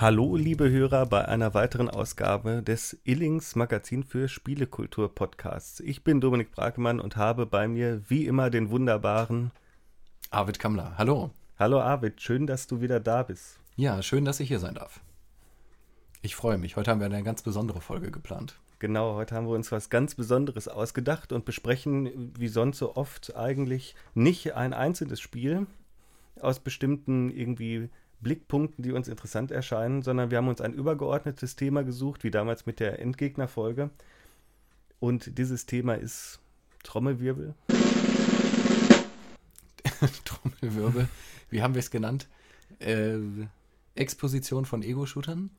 Hallo, liebe Hörer, bei einer weiteren Ausgabe des Illings Magazin für Spielekultur Podcasts. Ich bin Dominik Brakemann und habe bei mir wie immer den wunderbaren Arvid Kammler. Hallo. Hallo Arvid, schön, dass du wieder da bist. Ja, schön, dass ich hier sein darf. Ich freue mich. Heute haben wir eine ganz besondere Folge geplant. Genau, heute haben wir uns was ganz Besonderes ausgedacht und besprechen, wie sonst so oft, eigentlich nicht ein einzelnes Spiel aus bestimmten irgendwie Blickpunkten, die uns interessant erscheinen, sondern wir haben uns ein übergeordnetes Thema gesucht, wie damals mit der Endgegnerfolge. Und dieses Thema ist Trommelwirbel. Trommelwirbel. Wie haben wir es genannt? Äh, Exposition von Ego-Shootern.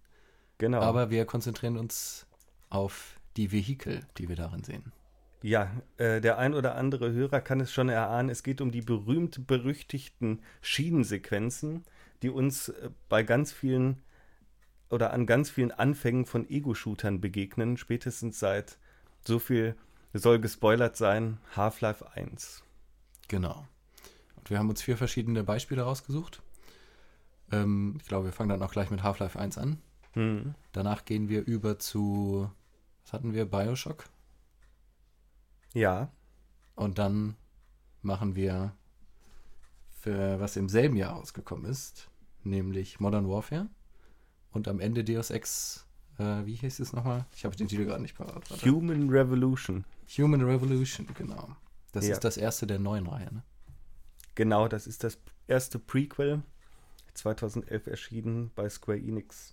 Genau. Aber wir konzentrieren uns auf die Vehikel, die wir darin sehen. Ja, äh, der ein oder andere Hörer kann es schon erahnen. Es geht um die berühmt-berüchtigten Schienensequenzen, die uns äh, bei ganz vielen oder an ganz vielen Anfängen von Ego-Shootern begegnen, spätestens seit so viel soll gespoilert sein, Half-Life 1. Genau. Und wir haben uns vier verschiedene Beispiele rausgesucht. Ähm, ich glaube, wir fangen dann auch gleich mit Half-Life 1 an. Hm. Danach gehen wir über zu, was hatten wir, Bioshock. Ja. Und dann machen wir, für was im selben Jahr rausgekommen ist, nämlich Modern Warfare. Und am Ende Deus Ex, äh, wie hieß es nochmal? Ich habe den Titel gerade nicht parat. Human Revolution. Human Revolution, genau. Das ja. ist das erste der neuen Reihe, ne? Genau, das ist das erste Prequel. 2011 erschienen bei Square Enix.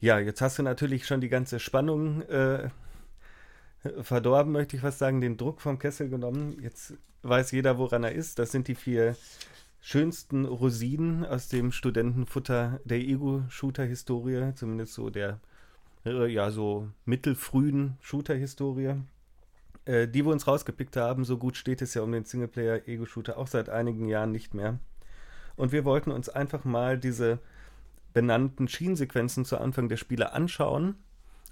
Ja, jetzt hast du natürlich schon die ganze Spannung äh, verdorben, möchte ich fast sagen, den Druck vom Kessel genommen. Jetzt weiß jeder, woran er ist. Das sind die vier schönsten Rosinen aus dem Studentenfutter der Ego-Shooter-Historie, zumindest so der, äh, ja, so mittelfrühen Shooter-Historie, äh, die wir uns rausgepickt haben. So gut steht es ja um den Singleplayer-Ego-Shooter auch seit einigen Jahren nicht mehr. Und wir wollten uns einfach mal diese benannten Schienensequenzen zu Anfang der Spiele anschauen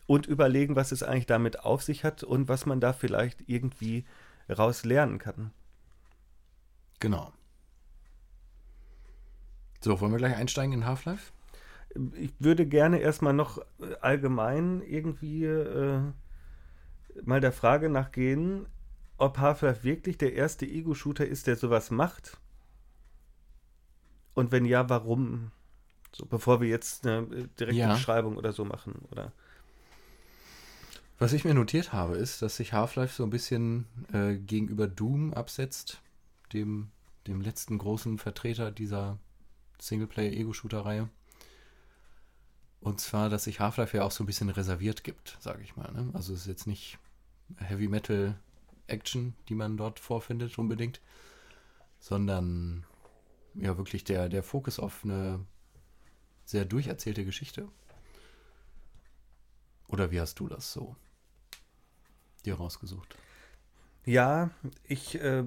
und überlegen, was es eigentlich damit auf sich hat und was man da vielleicht irgendwie raus lernen kann. Genau. So, wollen wir gleich einsteigen in Half-Life? Ich würde gerne erstmal noch äh, allgemein irgendwie äh, mal der Frage nachgehen, ob Half-Life wirklich der erste Ego-Shooter ist, der sowas macht. Und wenn ja, warum? So, bevor wir jetzt eine äh, direkte ja. Beschreibung oder so machen, oder? Was ich mir notiert habe, ist, dass sich Half-Life so ein bisschen äh, gegenüber Doom absetzt, dem, dem letzten großen Vertreter dieser Singleplayer-Ego-Shooter-Reihe. Und zwar, dass sich Half-Life ja auch so ein bisschen reserviert gibt, sage ich mal. Ne? Also es ist jetzt nicht Heavy Metal Action, die man dort vorfindet unbedingt, sondern ja wirklich der, der Fokus auf eine sehr durcherzählte Geschichte. Oder wie hast du das so dir rausgesucht? Ja, ich, äh,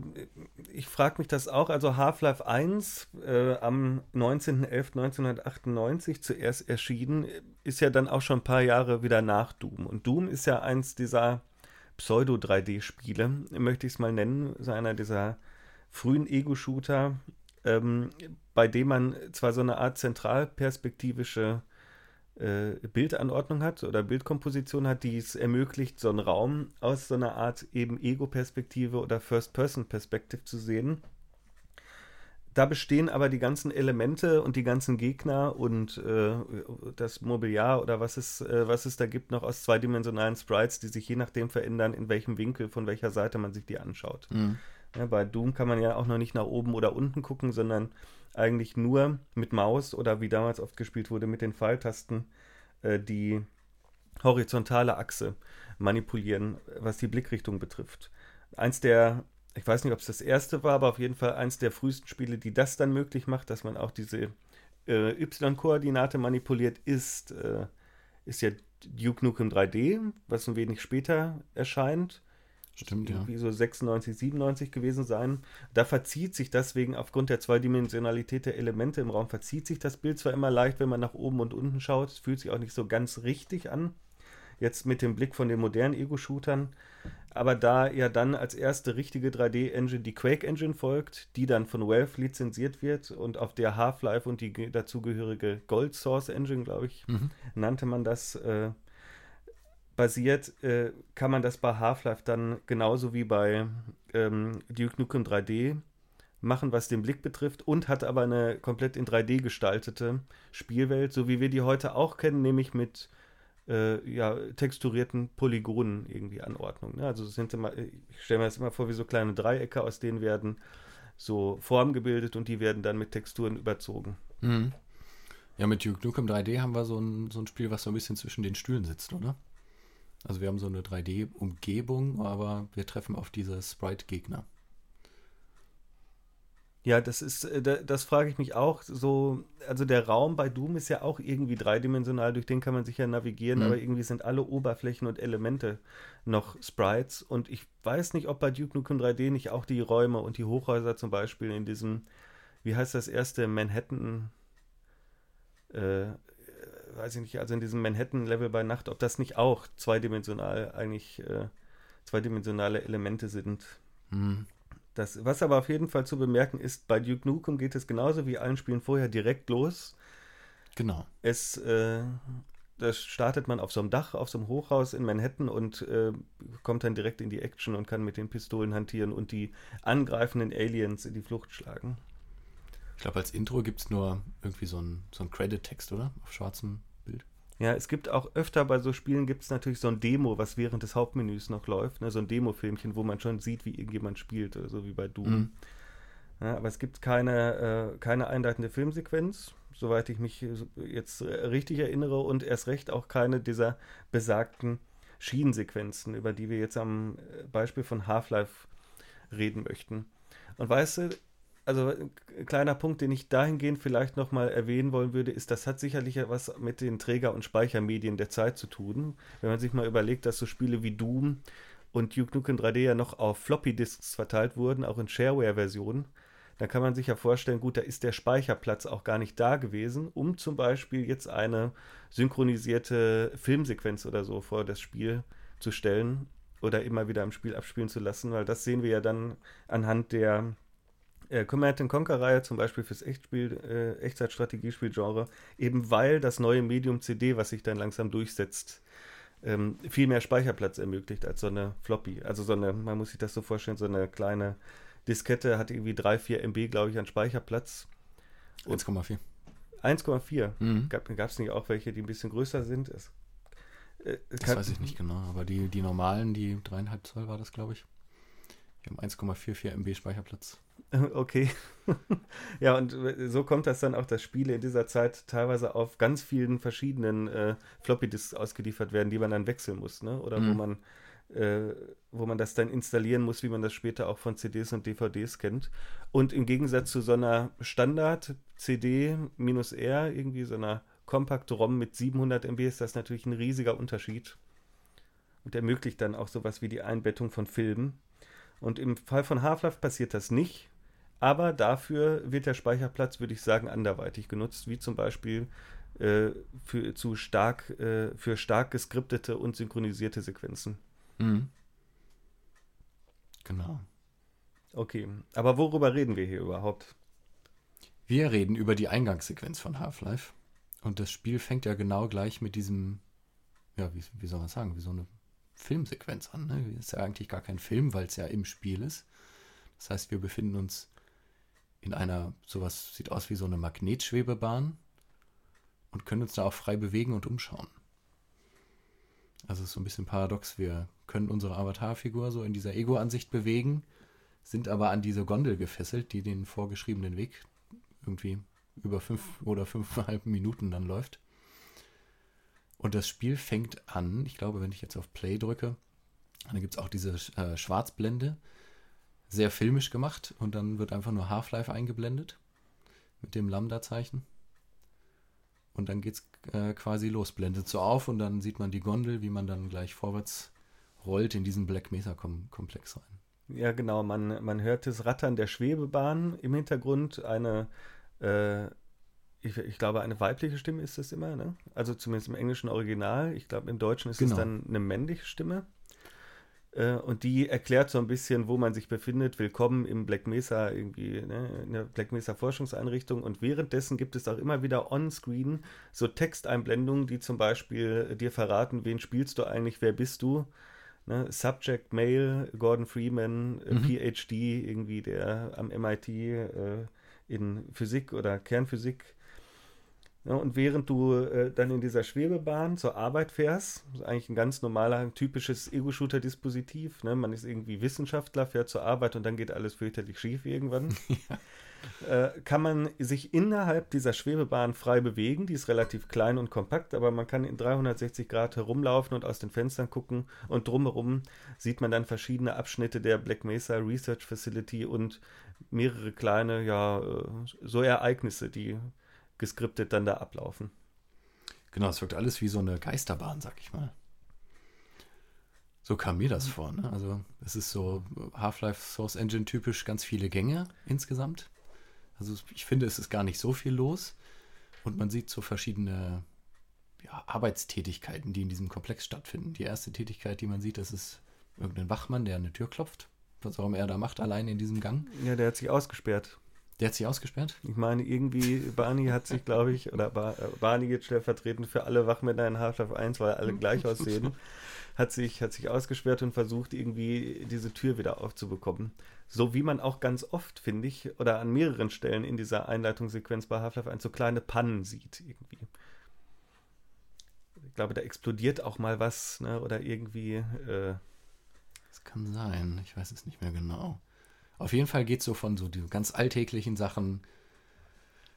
ich frage mich das auch. Also Half-Life 1 äh, am 19.11.1998 zuerst erschienen, ist ja dann auch schon ein paar Jahre wieder nach Doom. Und Doom ist ja eins dieser Pseudo-3D-Spiele, möchte ich es mal nennen. So einer dieser frühen Ego-Shooter, ähm, bei dem man zwar so eine Art zentralperspektivische äh, Bildanordnung hat oder Bildkomposition hat, die es ermöglicht, so einen Raum aus so einer Art eben Ego-Perspektive oder First-Person-Perspektive zu sehen. Da bestehen aber die ganzen Elemente und die ganzen Gegner und äh, das Mobiliar oder was es, äh, was es da gibt, noch aus zweidimensionalen Sprites, die sich je nachdem verändern, in welchem Winkel, von welcher Seite man sich die anschaut. Mhm. Ja, bei Doom kann man ja auch noch nicht nach oben oder unten gucken, sondern eigentlich nur mit Maus oder wie damals oft gespielt wurde, mit den Pfeiltasten äh, die horizontale Achse manipulieren, was die Blickrichtung betrifft. Eins der, ich weiß nicht, ob es das erste war, aber auf jeden Fall eins der frühesten Spiele, die das dann möglich macht, dass man auch diese äh, Y-Koordinate manipuliert, ist, äh, ist ja Duke Nukem 3D, was ein wenig später erscheint. Stimmt, ja. Wie so 96, 97 gewesen sein. Da verzieht sich deswegen aufgrund der Zweidimensionalität der Elemente im Raum, verzieht sich das Bild zwar immer leicht, wenn man nach oben und unten schaut. Es fühlt sich auch nicht so ganz richtig an. Jetzt mit dem Blick von den modernen Ego-Shootern. aber da ja dann als erste richtige 3D-Engine die Quake-Engine folgt, die dann von Valve lizenziert wird und auf der Half-Life und die dazugehörige Gold Source Engine, glaube ich, mhm. nannte man das, äh, basiert, äh, kann man das bei Half-Life dann genauso wie bei ähm, Duke Nukem 3D machen, was den Blick betrifft, und hat aber eine komplett in 3D gestaltete Spielwelt, so wie wir die heute auch kennen, nämlich mit äh, ja, texturierten Polygonen irgendwie Anordnung. Ne? Also sind immer, ich stelle mir das immer vor wie so kleine Dreiecke, aus denen werden so Formen gebildet und die werden dann mit Texturen überzogen. Mhm. Ja, mit Duke Nukem 3D haben wir so ein, so ein Spiel, was so ein bisschen zwischen den Stühlen sitzt, oder? Also wir haben so eine 3D-Umgebung, aber wir treffen auf diese Sprite-Gegner. Ja, das ist, äh, das frage ich mich auch. So, also der Raum bei Doom ist ja auch irgendwie dreidimensional, durch den kann man sich ja navigieren, mhm. aber irgendwie sind alle Oberflächen und Elemente noch Sprites. Und ich weiß nicht, ob bei Duke Nukem 3D nicht auch die Räume und die Hochhäuser zum Beispiel in diesem, wie heißt das erste Manhattan, äh, weiß ich nicht, also in diesem Manhattan-Level bei Nacht, ob das nicht auch zweidimensional eigentlich äh, zweidimensionale Elemente sind. Mhm. Das, was aber auf jeden Fall zu bemerken ist, bei Duke Nukem geht es genauso wie allen Spielen vorher direkt los. Genau. Es, äh, das startet man auf so einem Dach, auf so einem Hochhaus in Manhattan und äh, kommt dann direkt in die Action und kann mit den Pistolen hantieren und die angreifenden Aliens in die Flucht schlagen. Ich glaube, als Intro gibt es nur irgendwie so einen so Credit-Text, oder? Auf schwarzem. Ja, es gibt auch öfter bei so Spielen gibt es natürlich so ein Demo, was während des Hauptmenüs noch läuft, ne? so ein Demo-Filmchen, wo man schon sieht, wie irgendjemand spielt, oder so wie bei Doom. Mhm. Ja, aber es gibt keine, äh, keine einleitende Filmsequenz, soweit ich mich jetzt richtig erinnere, und erst recht auch keine dieser besagten Schienensequenzen, über die wir jetzt am Beispiel von Half-Life reden möchten. Und weißt du, also ein kleiner Punkt, den ich dahingehend vielleicht nochmal erwähnen wollen würde, ist, das hat sicherlich was mit den Träger- und Speichermedien der Zeit zu tun. Wenn man sich mal überlegt, dass so Spiele wie Doom und Duke Nukem 3D ja noch auf Floppy-Disks verteilt wurden, auch in Shareware-Versionen, dann kann man sich ja vorstellen, gut, da ist der Speicherplatz auch gar nicht da gewesen, um zum Beispiel jetzt eine synchronisierte Filmsequenz oder so vor das Spiel zu stellen oder immer wieder im Spiel abspielen zu lassen, weil das sehen wir ja dann anhand der äh, Command Conquer-Reihe zum Beispiel fürs Echtspiel, äh, Echtzeit-Strategiespiel-Genre, eben weil das neue Medium CD, was sich dann langsam durchsetzt, ähm, viel mehr Speicherplatz ermöglicht als so eine Floppy. Also so eine, man muss sich das so vorstellen, so eine kleine Diskette hat irgendwie 3, 4 MB, glaube ich, an Speicherplatz. 1,4. 1,4. Mhm. Gab es nicht auch welche, die ein bisschen größer sind? Es, äh, das weiß ich nicht genau, aber die, die normalen, die 3,5 Zoll war das, glaube ich. Die haben 1,44 MB Speicherplatz. Okay. ja, und so kommt das dann auch, dass Spiele in dieser Zeit teilweise auf ganz vielen verschiedenen äh, Floppy-Disks ausgeliefert werden, die man dann wechseln muss, ne? Oder mhm. wo man äh, wo man das dann installieren muss, wie man das später auch von CDs und DVDs kennt. Und im Gegensatz zu so einer Standard-CD-R, irgendwie so einer Compact-ROM mit 700 MB, ist das natürlich ein riesiger Unterschied. Und ermöglicht dann auch sowas wie die Einbettung von Filmen. Und im Fall von Half-Life passiert das nicht. Aber dafür wird der Speicherplatz, würde ich sagen, anderweitig genutzt, wie zum Beispiel äh, für, zu stark, äh, für stark geskriptete und synchronisierte Sequenzen. Mhm. Genau. Okay, aber worüber reden wir hier überhaupt? Wir reden über die Eingangssequenz von Half-Life. Und das Spiel fängt ja genau gleich mit diesem, ja, wie, wie soll man sagen, wie so eine Filmsequenz an. Ne? Ist ja eigentlich gar kein Film, weil es ja im Spiel ist. Das heißt, wir befinden uns in einer, sowas sieht aus wie so eine Magnetschwebebahn und können uns da auch frei bewegen und umschauen. Also es ist so ein bisschen paradox. Wir können unsere Avatarfigur so in dieser Ego-Ansicht bewegen, sind aber an diese Gondel gefesselt, die den vorgeschriebenen Weg irgendwie über fünf oder fünfeinhalb Minuten dann läuft. Und das Spiel fängt an, ich glaube, wenn ich jetzt auf Play drücke, dann gibt es auch diese äh, Schwarzblende, sehr filmisch gemacht und dann wird einfach nur Half-Life eingeblendet mit dem Lambda-Zeichen. Und dann geht es äh, quasi los, blendet so auf und dann sieht man die Gondel, wie man dann gleich vorwärts rollt in diesen Black Mesa-Komplex rein. Ja, genau, man, man hört das Rattern der Schwebebahn im Hintergrund, eine äh, ich, ich, glaube, eine weibliche Stimme ist es immer, ne? Also zumindest im englischen Original. Ich glaube, im Deutschen ist genau. es dann eine männliche Stimme. Äh, und die erklärt so ein bisschen, wo man sich befindet. Willkommen im Black Mesa, irgendwie, ne, in der Black Mesa Forschungseinrichtung. Und währenddessen gibt es auch immer wieder on-screen so Texteinblendungen, die zum Beispiel dir verraten, wen spielst du eigentlich, wer bist du. Ne? Subject Male, Gordon Freeman, äh, mhm. PhD, irgendwie der am MIT äh, in Physik oder Kernphysik ja, und während du äh, dann in dieser Schwebebahn zur Arbeit fährst, ist eigentlich ein ganz normaler, typisches Ego-Shooter-Dispositiv. Ne? Man ist irgendwie Wissenschaftler, fährt zur Arbeit und dann geht alles fürchterlich schief irgendwann. Ja. Äh, kann man sich innerhalb dieser Schwebebahn frei bewegen. Die ist relativ klein und kompakt, aber man kann in 360 Grad herumlaufen und aus den Fenstern gucken. Und drumherum sieht man dann verschiedene Abschnitte der Black Mesa Research Facility und mehrere kleine, ja, äh, so Ereignisse, die geskriptet dann da ablaufen. Genau, es wirkt alles wie so eine Geisterbahn, sag ich mal. So kam mir das vor. Ne? Also es ist so Half-Life Source Engine typisch ganz viele Gänge insgesamt. Also ich finde, es ist gar nicht so viel los. Und man sieht so verschiedene ja, Arbeitstätigkeiten, die in diesem Komplex stattfinden. Die erste Tätigkeit, die man sieht, das ist irgendein Wachmann, der eine Tür klopft. Was auch immer er da macht, allein in diesem Gang. Ja, der hat sich ausgesperrt. Der hat sich ausgesperrt? Ich meine, irgendwie, Barney hat sich, glaube ich, oder Bar Barney geht stellvertretend für alle Wachmänner in Half-Life 1, weil alle gleich aussehen, hat sich, hat sich ausgesperrt und versucht, irgendwie diese Tür wieder aufzubekommen. So wie man auch ganz oft, finde ich, oder an mehreren Stellen in dieser Einleitungssequenz bei Half-Life 1 so kleine Pannen sieht, irgendwie. Ich glaube, da explodiert auch mal was, ne? oder irgendwie. Äh, das kann sein, ich weiß es nicht mehr genau. Auf jeden Fall geht es so von so die ganz alltäglichen Sachen.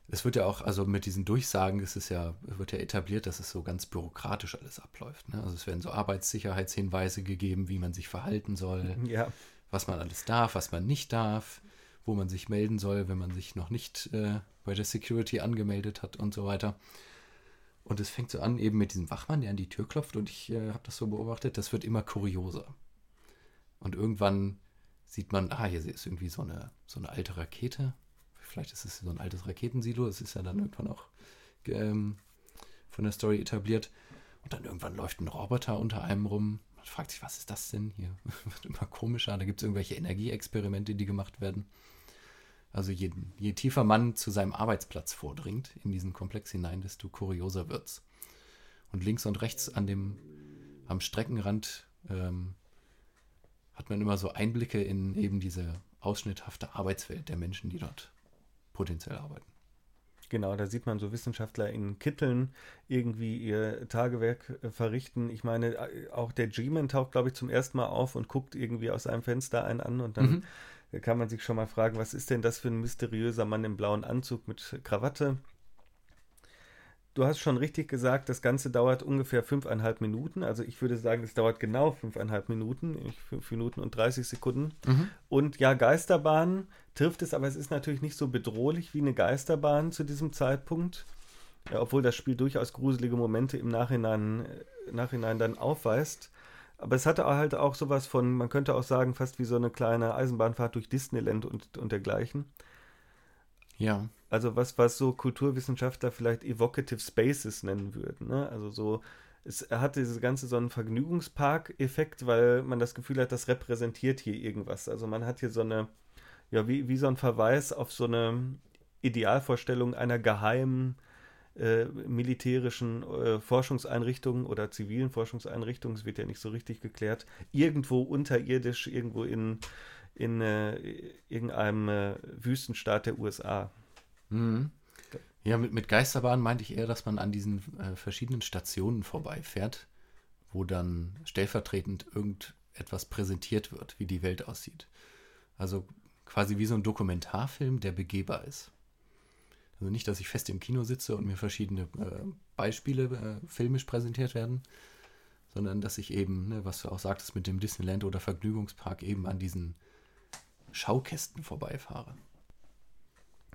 Es wird ja auch, also mit diesen Durchsagen ist es ja, wird ja etabliert, dass es so ganz bürokratisch alles abläuft. Ne? Also es werden so Arbeitssicherheitshinweise gegeben, wie man sich verhalten soll, ja. was man alles darf, was man nicht darf, wo man sich melden soll, wenn man sich noch nicht äh, bei der Security angemeldet hat und so weiter. Und es fängt so an, eben mit diesem Wachmann, der an die Tür klopft und ich äh, habe das so beobachtet, das wird immer kurioser. Und irgendwann sieht man, ah, hier ist irgendwie so eine, so eine alte Rakete. Vielleicht ist es so ein altes Raketensilo. Es ist ja dann irgendwann auch ähm, von der Story etabliert. Und dann irgendwann läuft ein Roboter unter einem rum. Man fragt sich, was ist das denn? Hier wird immer komischer. Da gibt es irgendwelche Energieexperimente, die gemacht werden. Also je, je, tiefer man zu seinem Arbeitsplatz vordringt, in diesen Komplex hinein, desto kurioser wird's. Und links und rechts an dem, am Streckenrand ähm, hat man immer so Einblicke in eben diese ausschnitthafte Arbeitswelt der Menschen, die dort potenziell arbeiten. Genau, da sieht man so Wissenschaftler in Kitteln irgendwie ihr Tagewerk äh, verrichten. Ich meine, äh, auch der G-Man taucht, glaube ich, zum ersten Mal auf und guckt irgendwie aus einem Fenster einen an und dann mhm. kann man sich schon mal fragen, was ist denn das für ein mysteriöser Mann im blauen Anzug mit Krawatte? Du hast schon richtig gesagt, das Ganze dauert ungefähr fünfeinhalb Minuten. Also ich würde sagen, es dauert genau fünfeinhalb Minuten, fünf Minuten und 30 Sekunden. Mhm. Und ja, Geisterbahn trifft es, aber es ist natürlich nicht so bedrohlich wie eine Geisterbahn zu diesem Zeitpunkt. Ja, obwohl das Spiel durchaus gruselige Momente im Nachhinein, äh, Nachhinein dann aufweist. Aber es hatte halt auch sowas von, man könnte auch sagen, fast wie so eine kleine Eisenbahnfahrt durch Disneyland und, und dergleichen. Ja. Also was, was so Kulturwissenschaftler vielleicht Evocative Spaces nennen würden. Ne? Also so, es hat diese ganze so einen Vergnügungspark-Effekt, weil man das Gefühl hat, das repräsentiert hier irgendwas. Also man hat hier so eine, ja, wie, wie so ein Verweis auf so eine Idealvorstellung einer geheimen äh, militärischen äh, Forschungseinrichtung oder zivilen Forschungseinrichtung, es wird ja nicht so richtig geklärt, irgendwo unterirdisch, irgendwo in, in äh, irgendeinem äh, Wüstenstaat der USA. Mhm. Ja, mit, mit Geisterbahn meinte ich eher, dass man an diesen äh, verschiedenen Stationen vorbeifährt, wo dann stellvertretend irgendetwas präsentiert wird, wie die Welt aussieht. Also quasi wie so ein Dokumentarfilm, der begehbar ist. Also nicht, dass ich fest im Kino sitze und mir verschiedene äh, Beispiele äh, filmisch präsentiert werden, sondern dass ich eben, ne, was du auch sagtest mit dem Disneyland oder Vergnügungspark, eben an diesen Schaukästen vorbeifahre.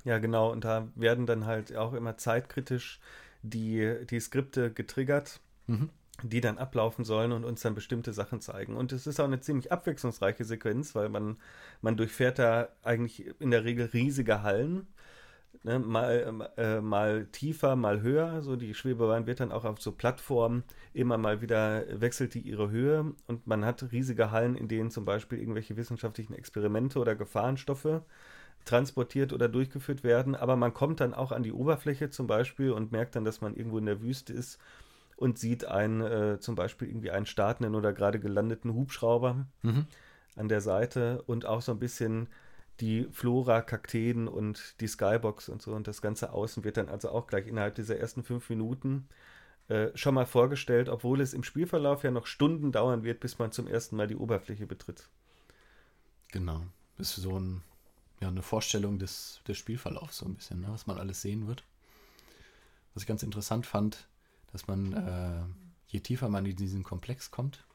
Ja, genau. Und da werden dann halt auch immer zeitkritisch die, die Skripte getriggert, mhm. die dann ablaufen sollen und uns dann bestimmte Sachen zeigen. Und es ist auch eine ziemlich abwechslungsreiche Sequenz, weil man, man durchfährt da eigentlich in der Regel riesige Hallen. Ne, mal, äh, mal tiefer, mal höher. So die Schwebebahn wird dann auch auf so Plattformen immer mal wieder wechselt die ihre Höhe und man hat riesige Hallen, in denen zum Beispiel irgendwelche wissenschaftlichen Experimente oder Gefahrenstoffe transportiert oder durchgeführt werden. Aber man kommt dann auch an die Oberfläche zum Beispiel und merkt dann, dass man irgendwo in der Wüste ist und sieht einen, äh, zum Beispiel irgendwie einen startenden oder gerade gelandeten Hubschrauber mhm. an der Seite und auch so ein bisschen die Flora, Kakteen und die Skybox und so. Und das ganze Außen wird dann also auch gleich innerhalb dieser ersten fünf Minuten äh, schon mal vorgestellt, obwohl es im Spielverlauf ja noch Stunden dauern wird, bis man zum ersten Mal die Oberfläche betritt. Genau. Das ist so ein, ja, eine Vorstellung des, des Spielverlaufs, so ein bisschen, ne? was man alles sehen wird. Was ich ganz interessant fand, dass man, äh, je tiefer man in diesen Komplex kommt,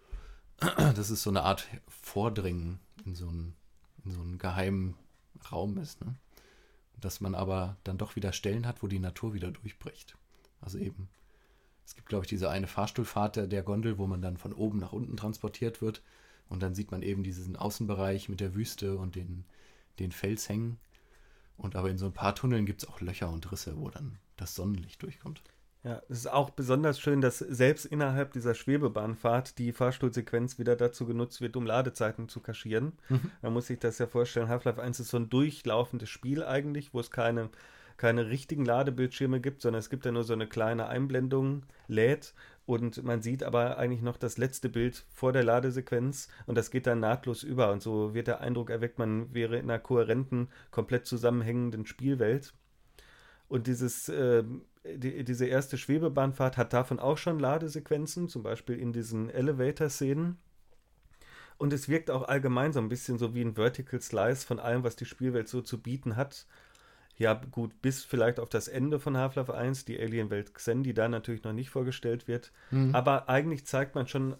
das ist so eine Art Vordringen in so einen so einem geheimen Raum ist. Ne? Dass man aber dann doch wieder Stellen hat, wo die Natur wieder durchbricht. Also eben, es gibt, glaube ich, diese eine Fahrstuhlfahrt der, der Gondel, wo man dann von oben nach unten transportiert wird. Und dann sieht man eben diesen Außenbereich mit der Wüste und den, den Felshängen. Und aber in so ein paar Tunneln gibt es auch Löcher und Risse, wo dann das Sonnenlicht durchkommt. Ja, es ist auch besonders schön, dass selbst innerhalb dieser Schwebebahnfahrt die Fahrstuhlsequenz wieder dazu genutzt wird, um Ladezeiten zu kaschieren. Mhm. Man muss sich das ja vorstellen, Half-Life 1 ist so ein durchlaufendes Spiel eigentlich, wo es keine, keine richtigen Ladebildschirme gibt, sondern es gibt ja nur so eine kleine Einblendung, lädt und man sieht aber eigentlich noch das letzte Bild vor der Ladesequenz und das geht dann nahtlos über und so wird der Eindruck erweckt, man wäre in einer kohärenten, komplett zusammenhängenden Spielwelt. Und dieses äh, die, diese erste Schwebebahnfahrt hat davon auch schon Ladesequenzen, zum Beispiel in diesen Elevator-Szenen. Und es wirkt auch allgemein so ein bisschen so wie ein Vertical Slice von allem, was die Spielwelt so zu bieten hat. Ja, gut, bis vielleicht auf das Ende von Half-Life 1, die Alien-Welt Xen, die da natürlich noch nicht vorgestellt wird. Mhm. Aber eigentlich zeigt man schon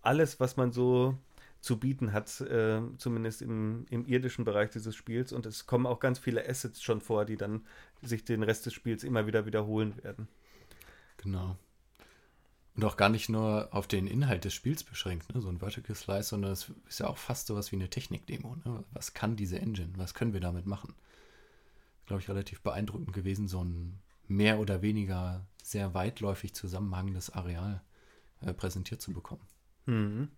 alles, was man so zu bieten hat, äh, zumindest im, im irdischen Bereich dieses Spiels. Und es kommen auch ganz viele Assets schon vor, die dann sich den Rest des Spiels immer wieder wiederholen werden. Genau. Und auch gar nicht nur auf den Inhalt des Spiels beschränkt, ne? so ein Vertical Slice, sondern es ist ja auch fast sowas wie eine Technik-Demo. Ne? Was kann diese Engine? Was können wir damit machen? Glaube ich, relativ beeindruckend gewesen, so ein mehr oder weniger sehr weitläufig zusammenhangendes Areal äh, präsentiert zu bekommen. Mhm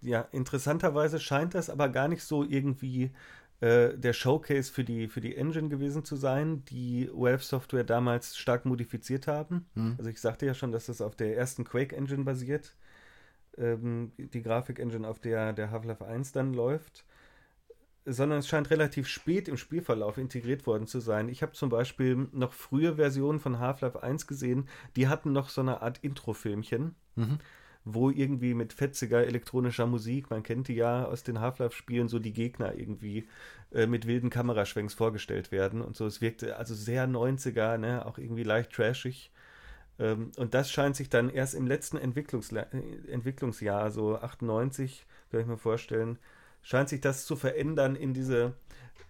ja, interessanterweise scheint das aber gar nicht so irgendwie äh, der Showcase für die, für die Engine gewesen zu sein, die Valve Software damals stark modifiziert haben. Hm. Also ich sagte ja schon, dass das auf der ersten Quake Engine basiert. Ähm, die Grafik-Engine, auf der der Half-Life 1 dann läuft. Sondern es scheint relativ spät im Spielverlauf integriert worden zu sein. Ich habe zum Beispiel noch frühe Versionen von Half-Life 1 gesehen, die hatten noch so eine Art Intro-Filmchen. Mhm wo irgendwie mit fetziger elektronischer Musik, man kennt die ja aus den Half-Life-Spielen, so die Gegner irgendwie äh, mit wilden Kameraschwenks vorgestellt werden und so. Es wirkte also sehr 90er, ne? auch irgendwie leicht trashig. Ähm, und das scheint sich dann erst im letzten Entwicklungsla Entwicklungsjahr, so 98, kann ich mir vorstellen, scheint sich das zu verändern in diese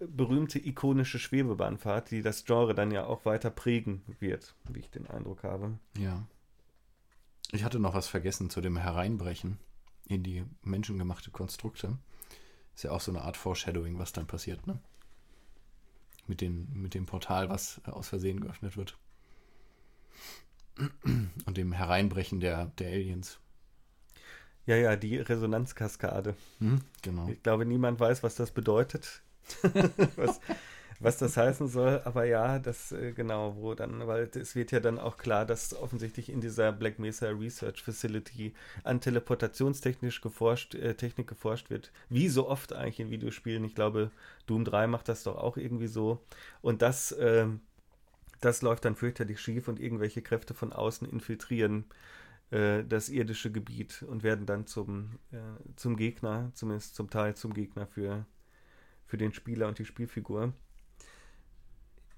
berühmte ikonische Schwebebahnfahrt, die das Genre dann ja auch weiter prägen wird, wie ich den Eindruck habe. Ja. Ich hatte noch was vergessen zu dem Hereinbrechen in die menschengemachte Konstrukte. Ist ja auch so eine Art Foreshadowing, was dann passiert, ne? Mit, den, mit dem Portal, was aus Versehen geöffnet wird. Und dem Hereinbrechen der, der Aliens. Ja, ja, die Resonanzkaskade. Mhm, genau. Ich glaube, niemand weiß, was das bedeutet. was, was das heißen soll, aber ja, das äh, genau, wo dann, weil es wird ja dann auch klar, dass offensichtlich in dieser Black Mesa Research Facility an teleportationstechnisch geforscht, äh, Technik geforscht wird, wie so oft eigentlich in Videospielen. Ich glaube, Doom 3 macht das doch auch irgendwie so. Und das, äh, das läuft dann fürchterlich schief und irgendwelche Kräfte von außen infiltrieren äh, das irdische Gebiet und werden dann zum, äh, zum Gegner, zumindest zum Teil zum Gegner für, für den Spieler und die Spielfigur.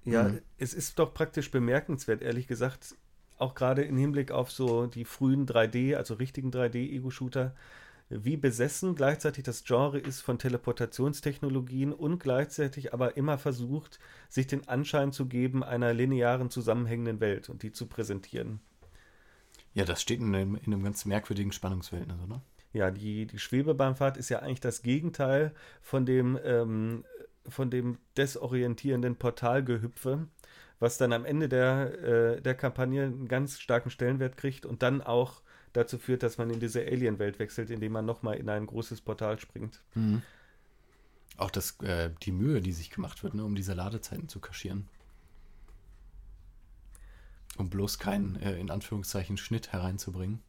Ja, mhm. es ist doch praktisch bemerkenswert, ehrlich gesagt, auch gerade im Hinblick auf so die frühen 3D, also richtigen 3D-Ego-Shooter, wie besessen gleichzeitig das Genre ist von Teleportationstechnologien und gleichzeitig aber immer versucht, sich den Anschein zu geben einer linearen zusammenhängenden Welt und die zu präsentieren. Ja, das steht in einem, in einem ganz merkwürdigen Spannungsverhältnis, oder? Ja, die, die Schwebebahnfahrt ist ja eigentlich das Gegenteil von dem ähm, von dem desorientierenden Portalgehüpfe, was dann am Ende der, äh, der Kampagne einen ganz starken Stellenwert kriegt und dann auch dazu führt, dass man in diese Alien-Welt wechselt, indem man nochmal in ein großes Portal springt. Mhm. Auch das, äh, die Mühe, die sich gemacht wird, ne, um diese Ladezeiten zu kaschieren. Um bloß keinen, äh, in Anführungszeichen, Schnitt hereinzubringen.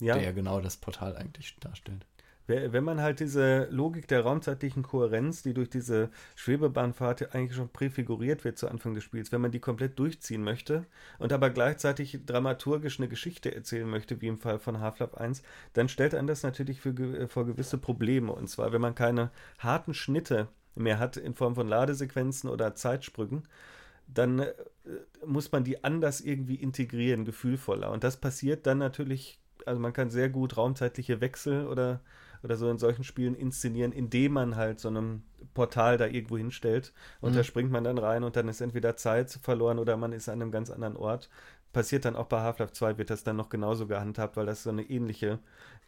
Ja. Der ja genau das Portal eigentlich darstellt. Wenn man halt diese Logik der raumzeitlichen Kohärenz, die durch diese Schwebebahnfahrt eigentlich schon präfiguriert wird zu Anfang des Spiels, wenn man die komplett durchziehen möchte und aber gleichzeitig dramaturgisch eine Geschichte erzählen möchte, wie im Fall von Half-Life 1, dann stellt einen das natürlich für, vor gewisse Probleme. Und zwar, wenn man keine harten Schnitte mehr hat in Form von Ladesequenzen oder Zeitsprüngen, dann äh, muss man die anders irgendwie integrieren, gefühlvoller. Und das passiert dann natürlich, also man kann sehr gut raumzeitliche Wechsel oder oder so in solchen Spielen inszenieren, indem man halt so einem Portal da irgendwo hinstellt und mhm. da springt man dann rein und dann ist entweder Zeit verloren oder man ist an einem ganz anderen Ort. Passiert dann auch bei Half-Life 2, wird das dann noch genauso gehandhabt, weil das so eine ähnliche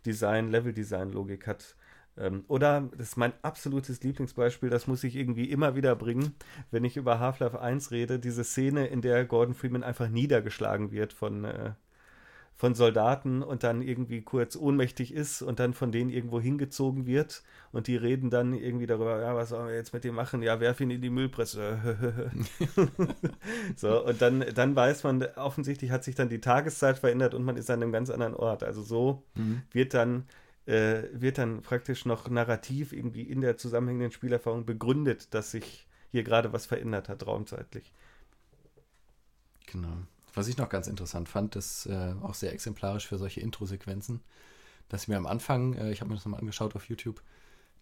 Design, Level-Design-Logik hat. Ähm, oder, das ist mein absolutes Lieblingsbeispiel, das muss ich irgendwie immer wieder bringen, wenn ich über Half-Life 1 rede, diese Szene, in der Gordon Freeman einfach niedergeschlagen wird von, äh, von Soldaten und dann irgendwie kurz ohnmächtig ist und dann von denen irgendwo hingezogen wird und die reden dann irgendwie darüber, ja, was sollen wir jetzt mit dem machen? Ja, werf ihn in die Müllpresse. so, und dann, dann weiß man, offensichtlich hat sich dann die Tageszeit verändert und man ist an einem ganz anderen Ort. Also so mhm. wird dann äh, wird dann praktisch noch narrativ irgendwie in der zusammenhängenden Spielerfahrung begründet, dass sich hier gerade was verändert hat, raumzeitlich. Genau. Was ich noch ganz interessant fand, ist äh, auch sehr exemplarisch für solche Intro-Sequenzen, dass mir am Anfang, äh, ich habe mir das nochmal angeschaut auf YouTube,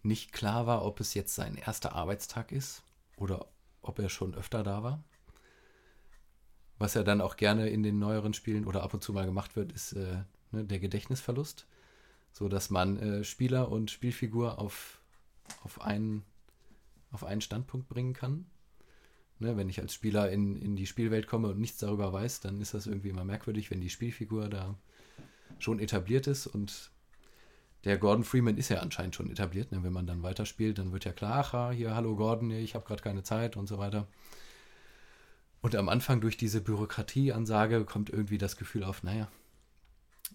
nicht klar war, ob es jetzt sein erster Arbeitstag ist oder ob er schon öfter da war. Was ja dann auch gerne in den neueren Spielen oder ab und zu mal gemacht wird, ist äh, ne, der Gedächtnisverlust, so dass man äh, Spieler und Spielfigur auf, auf, einen, auf einen Standpunkt bringen kann Ne, wenn ich als Spieler in, in die Spielwelt komme und nichts darüber weiß, dann ist das irgendwie immer merkwürdig, wenn die Spielfigur da schon etabliert ist und der Gordon Freeman ist ja anscheinend schon etabliert. Ne? Wenn man dann weiterspielt, dann wird ja klar, ach, hier, hallo Gordon, ich habe gerade keine Zeit und so weiter. Und am Anfang durch diese Bürokratieansage kommt irgendwie das Gefühl auf, naja,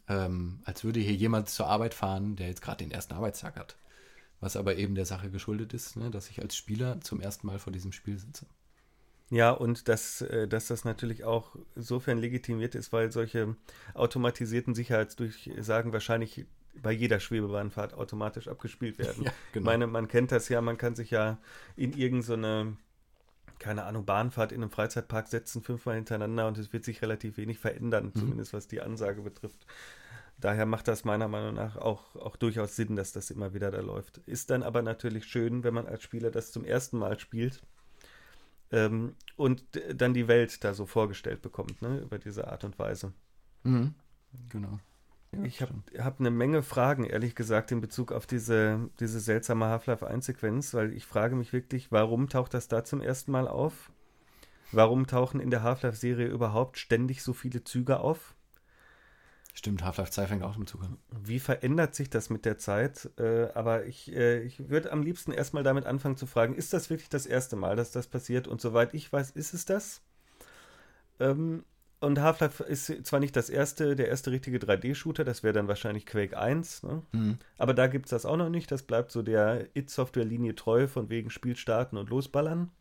ähm, als würde hier jemand zur Arbeit fahren, der jetzt gerade den ersten Arbeitstag hat. Was aber eben der Sache geschuldet ist, ne, dass ich als Spieler zum ersten Mal vor diesem Spiel sitze. Ja, und dass, äh, dass das natürlich auch insofern legitimiert ist, weil solche automatisierten Sicherheitsdurchsagen wahrscheinlich bei jeder Schwebebahnfahrt automatisch abgespielt werden. Ja, genau. Ich meine, man kennt das ja, man kann sich ja in irgendeine, keine Ahnung, Bahnfahrt in einem Freizeitpark setzen, fünfmal hintereinander und es wird sich relativ wenig verändern, mhm. zumindest was die Ansage betrifft. Daher macht das meiner Meinung nach auch, auch durchaus Sinn, dass das immer wieder da läuft. Ist dann aber natürlich schön, wenn man als Spieler das zum ersten Mal spielt ähm, und dann die Welt da so vorgestellt bekommt, ne, über diese Art und Weise. Mhm. Genau. Ich habe hab eine Menge Fragen, ehrlich gesagt, in Bezug auf diese, diese seltsame Half-Life 1-Sequenz, weil ich frage mich wirklich, warum taucht das da zum ersten Mal auf? Warum tauchen in der Half-Life-Serie überhaupt ständig so viele Züge auf? Stimmt, Half-Life 2 fängt auch mit Zug an. Wie verändert sich das mit der Zeit? Äh, aber ich, äh, ich würde am liebsten erstmal damit anfangen zu fragen, ist das wirklich das erste Mal, dass das passiert? Und soweit ich weiß, ist es das. Ähm, und Half-Life ist zwar nicht das erste, der erste richtige 3D-Shooter, das wäre dann wahrscheinlich Quake 1, ne? mhm. aber da gibt es das auch noch nicht. Das bleibt so der It-Software-Linie treu, von wegen Spiel starten und losballern.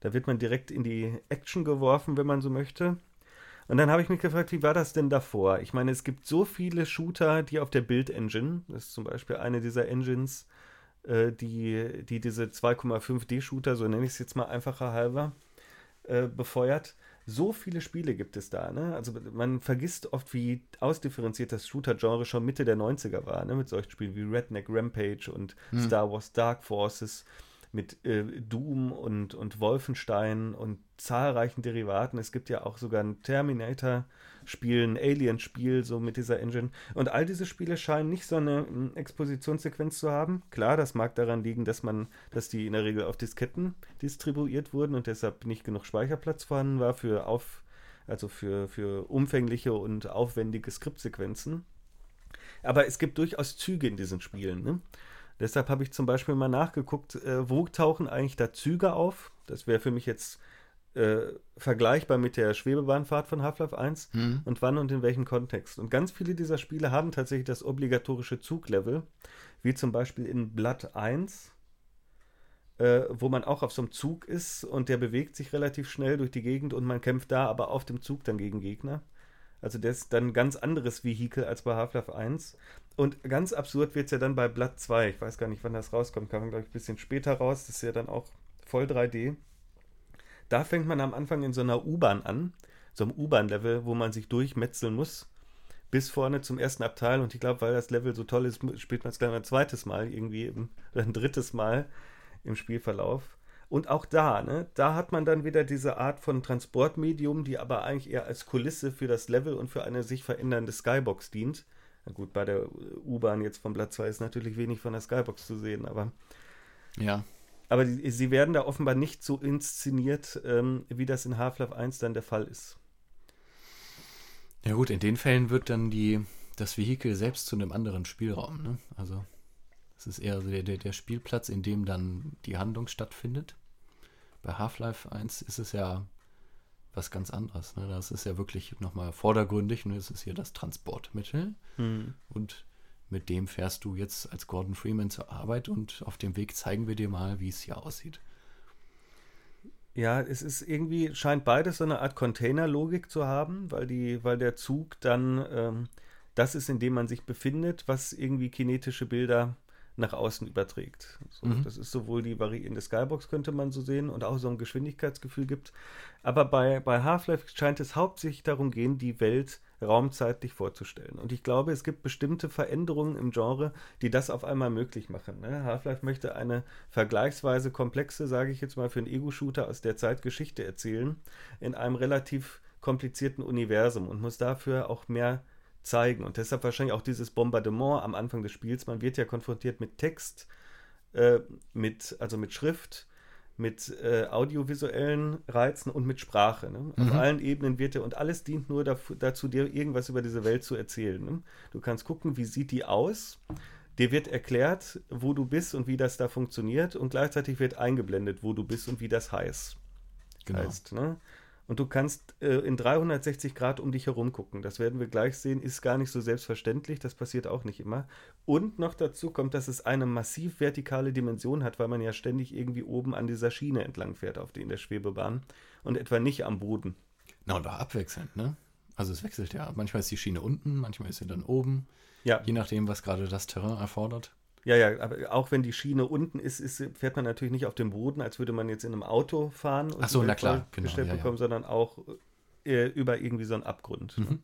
Da wird man direkt in die Action geworfen, wenn man so möchte. Und dann habe ich mich gefragt, wie war das denn davor? Ich meine, es gibt so viele Shooter, die auf der Build-Engine, das ist zum Beispiel eine dieser Engines, äh, die, die diese 2,5D-Shooter, so nenne ich es jetzt mal einfacher halber, äh, befeuert. So viele Spiele gibt es da, ne? Also man vergisst oft, wie ausdifferenziert das Shooter-Genre schon Mitte der 90er war, ne? Mit solchen Spielen wie Redneck Rampage und hm. Star Wars Dark Forces mit äh, Doom und, und Wolfenstein und zahlreichen Derivaten. Es gibt ja auch sogar ein Terminator-Spiel, ein Alien-Spiel, so mit dieser Engine. Und all diese Spiele scheinen nicht so eine hm, Expositionssequenz zu haben. Klar, das mag daran liegen, dass man, dass die in der Regel auf Disketten distribuiert wurden und deshalb nicht genug Speicherplatz vorhanden war für auf, also für, für umfängliche und aufwendige Skriptsequenzen. Aber es gibt durchaus Züge in diesen Spielen. Ne? Deshalb habe ich zum Beispiel mal nachgeguckt, äh, wo tauchen eigentlich da Züge auf? Das wäre für mich jetzt äh, vergleichbar mit der Schwebebahnfahrt von Half-Life 1 Mhm. und wann und in welchem Kontext. Und ganz viele dieser Spiele haben tatsächlich das obligatorische Zuglevel, wie zum Beispiel in Blood 1, äh, wo man auch auf so einem Zug ist und der bewegt sich relativ schnell durch die Gegend und man kämpft da aber auf dem Zug dann gegen Gegner. Also das ist dann ein ganz anderes Vehikel als bei Half-Life 1. Und ganz absurd wird es ja dann bei Blood 2. Ich weiß gar nicht, wann das rauskommt. Kam, glaube ich, ein bisschen später raus. Das ist ja dann auch voll 3D. Da fängt man am Anfang in so einer U-Bahn an. So einem U-Bahn-Level, wo man sich durchmetzeln muss. Bis vorne zum ersten Abteil. Und ich glaube, weil das Level so toll ist, spielt man es gleich ein zweites Mal irgendwie. Im, oder ein drittes Mal im Spielverlauf. Und auch da, ne, da hat man dann wieder diese Art von Transportmedium, die aber eigentlich eher als Kulisse für das Level und für eine sich verändernde Skybox dient. Na gut, bei der U-Bahn jetzt vom Blatt 2 ist natürlich wenig von der Skybox zu sehen, aber, Ja. aber die, sie werden da offenbar nicht so inszeniert, ähm, wie das in Half-Life 1 dann der Fall ist. Ja gut, in den Fällen wird dann die, das Vehikel selbst zu einem anderen Spielraum. Ne? Also es ist eher so der, der, der Spielplatz, in dem dann die Handlung stattfindet. Bei Half-Life 1 ist es ja was ganz anderes. Ne? Das ist ja wirklich nochmal vordergründig. Ne? Es ist hier das Transportmittel und mit dem fährst du jetzt als Gordon Freeman zur Arbeit und auf dem Weg zeigen wir dir mal, wie es hier aussieht. Ja, es ist irgendwie, scheint beides so eine Art Container-Logik zu haben, weil die, weil der Zug dann ähm, das ist, in dem man sich befindet, was irgendwie kinetische Bilder nach außen überträgt. So, Mhm. Das ist sowohl die variierende Skybox, könnte man so sehen, und auch so ein Geschwindigkeitsgefühl gibt. Aber bei, bei Half-Life scheint es hauptsächlich darum gehen, die Welt raumzeitlich vorzustellen. Und ich glaube, es gibt bestimmte Veränderungen im Genre, die das auf einmal möglich machen. Ne? Half-Life möchte eine vergleichsweise komplexe, sage ich jetzt mal, für einen Ego-Shooter aus der Zeit Geschichte erzählen, in einem relativ komplizierten Universum und muss dafür auch mehr zeigen. Und deshalb wahrscheinlich auch dieses Bombardement am Anfang des Spiels. Man wird ja konfrontiert mit Text, äh, mit, also mit Schrift, mit äh, audiovisuellen Reizen und mit Sprache. Ne? Auf Mhm. allen Ebenen wird ja, und alles dient nur dafür, dazu, dir irgendwas über diese Welt zu erzählen. Ne? Du kannst gucken, wie sieht die aus. Dir wird erklärt, wo du bist und wie das da funktioniert. Und gleichzeitig wird eingeblendet, wo du bist und wie das heißt Genau. heißt. Ne? Und du kannst äh, in 360 Grad um dich herum gucken. Das werden wir gleich sehen, ist gar nicht so selbstverständlich. Das passiert auch nicht immer. Und noch dazu kommt, dass es eine massiv vertikale Dimension hat, weil man ja ständig irgendwie oben an dieser Schiene entlang fährt, auf die in der Schwebebahn und etwa nicht am Boden. Na, und auch abwechselnd, ne? Also es wechselt ja. Manchmal ist die Schiene unten, manchmal ist sie dann oben. Ja, Je nachdem, was gerade das Terrain erfordert. Ja, ja, aber auch wenn die Schiene unten ist, ist, fährt man natürlich nicht auf dem Boden, als würde man jetzt in einem Auto fahren und Ach so, na klar, genau, gestellt ja, ja. bekommen, sondern auch äh, über irgendwie so einen Abgrund. Ne? Mhm.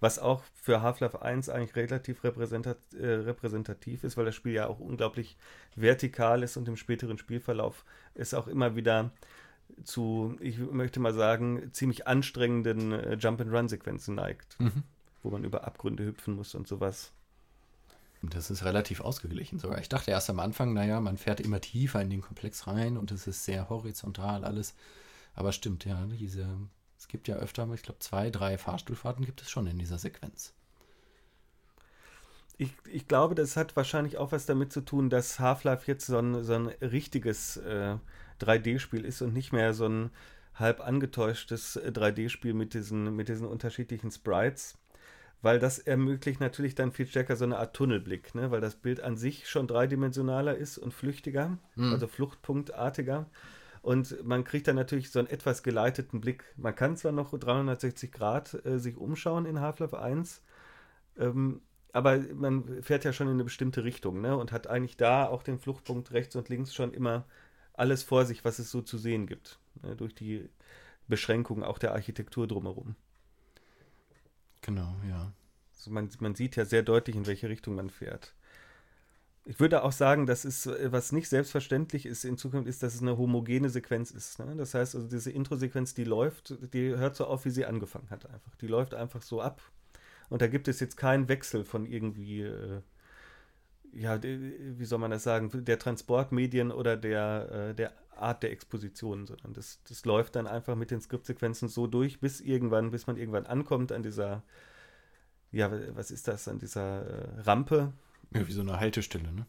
Was auch für Half-Life 1 eigentlich relativ repräsentat, äh, repräsentativ ist, weil das Spiel ja auch unglaublich vertikal ist und im späteren Spielverlauf es auch immer wieder zu, ich möchte mal sagen, ziemlich anstrengenden äh, Jump-and-Run-Sequenzen neigt, Mhm. wo man über Abgründe hüpfen muss und sowas. Das ist relativ ausgeglichen sogar. Ich dachte erst am Anfang, naja, man fährt immer tiefer in den Komplex rein und es ist sehr horizontal alles. Aber stimmt, ja, diese, es gibt ja öfter, ich glaube, zwei, drei Fahrstuhlfahrten gibt es schon in dieser Sequenz. Ich, ich glaube, das hat wahrscheinlich auch was damit zu tun, dass Half-Life jetzt so ein, so ein richtiges äh, 3D-Spiel ist und nicht mehr so ein halb angetäuschtes äh, 3D-Spiel mit diesen, mit diesen unterschiedlichen Sprites. Weil das ermöglicht natürlich dann viel stärker so eine Art Tunnelblick, ne? weil das Bild an sich schon dreidimensionaler ist und flüchtiger, Mhm. also fluchtpunktartiger. Und man kriegt dann natürlich so einen etwas geleiteten Blick. Man kann zwar noch 360 Grad äh, sich umschauen in Half-Life 1, ähm, aber man fährt ja schon in eine bestimmte Richtung ne? und hat eigentlich da auch den Fluchtpunkt rechts und links schon immer alles vor sich, was es so zu sehen gibt, ne? durch die Beschränkungen auch der Architektur drumherum. Genau, ja. Also man, man sieht ja sehr deutlich, in welche Richtung man fährt. Ich würde auch sagen, dass es, äh, was nicht selbstverständlich ist in Zukunft, ist, dass es eine homogene Sequenz ist. Ne? Das heißt, also diese Intro-Sequenz, die läuft, die hört so auf, wie sie angefangen hat einfach. Die läuft einfach so ab. Und da gibt es jetzt keinen Wechsel von irgendwie, äh, ja, wie soll man das sagen, der Transportmedien oder der, äh, der Art der Exposition, sondern das, das läuft dann einfach mit den Skriptsequenzen so durch, bis irgendwann, bis man irgendwann ankommt an dieser, ja, was ist das, an dieser äh, Rampe, ja. Wie so eine Haltestelle, ne?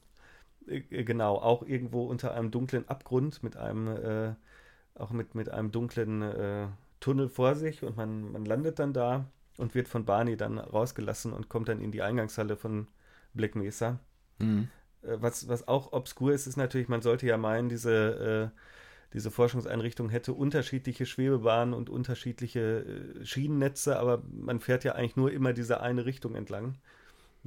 Äh, genau, auch irgendwo unter einem dunklen Abgrund mit einem, äh, auch mit, mit einem dunklen äh, Tunnel vor sich und man, man landet dann da und wird von Barney dann rausgelassen und kommt dann in die Eingangshalle von Black Mesa. Mhm. Äh, was, was auch obskur ist, ist natürlich, man sollte ja meinen, diese, äh, diese Forschungseinrichtung hätte unterschiedliche Schwebebahnen und unterschiedliche äh, Schienennetze, aber man fährt ja eigentlich nur immer diese eine Richtung entlang.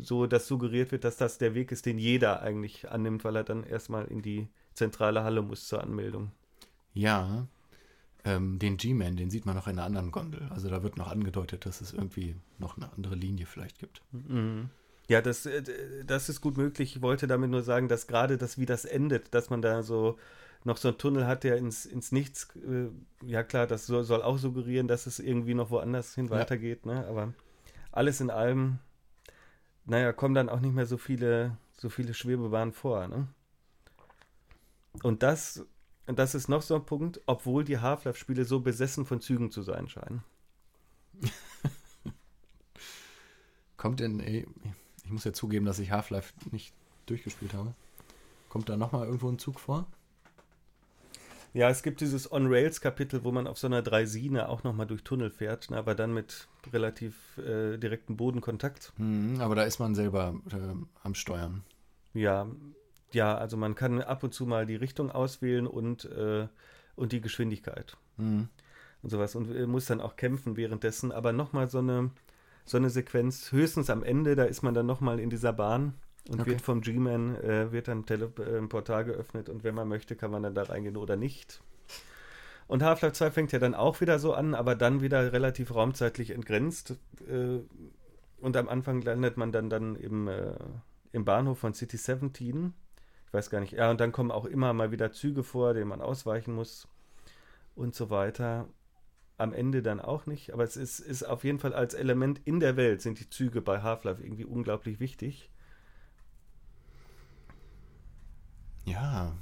So dass suggeriert wird, dass das der Weg ist, den jeder eigentlich annimmt, weil er dann erstmal in die zentrale Halle muss zur Anmeldung. Ja, ähm, den G-Man, den sieht man noch in einer anderen Gondel. Also da wird noch angedeutet, dass es irgendwie noch eine andere Linie vielleicht gibt. Mhm. Ja, das, äh, das ist gut möglich. Ich wollte damit nur sagen, dass gerade das, wie das endet, dass man da so noch so einen Tunnel hat, der ins, ins Nichts, äh, ja klar, das soll, soll, auch suggerieren, dass es irgendwie noch woanders hin ja. weitergeht, ne? Aber alles in allem, naja, kommen dann auch nicht mehr so viele, so viele Schwebebahnen vor, ne? Und das, das ist noch so ein Punkt, obwohl die Half-Life-Spiele so besessen von Zügen zu sein scheinen. Kommt denn, ey, ich muss ja zugeben, dass ich Half-Life nicht durchgespielt habe. Kommt da nochmal irgendwo ein Zug vor? Ja, es gibt dieses On-Rails-Kapitel, wo man auf so einer Dreisine auch nochmal durch Tunnel fährt, ne, aber dann mit relativ äh, direktem Bodenkontakt. Mhm, aber da ist man selber äh, am Steuern. Ja, ja, also man kann ab und zu mal die Richtung auswählen und, äh, und die Geschwindigkeit. Mhm. Und sowas. Und äh, muss dann auch kämpfen währenddessen. Aber nochmal so eine so eine Sequenz, höchstens am Ende, da ist man dann nochmal in dieser Bahn und okay. wird vom G-Man, äh, wird dann äh, Portal geöffnet und wenn man möchte, kann man dann da reingehen oder nicht. Und Half-Life 2 fängt ja dann auch wieder so an, aber dann wieder relativ raumzeitlich entgrenzt. Äh, und am Anfang landet man dann, dann im, äh, im Bahnhof von City 17. Ich weiß gar nicht. Ja, und dann kommen auch immer mal wieder Züge vor, denen man ausweichen muss und so weiter am Ende dann auch nicht, aber es ist, ist auf jeden Fall als Element in der Welt sind die Züge bei Half-Life irgendwie unglaublich wichtig. Ja,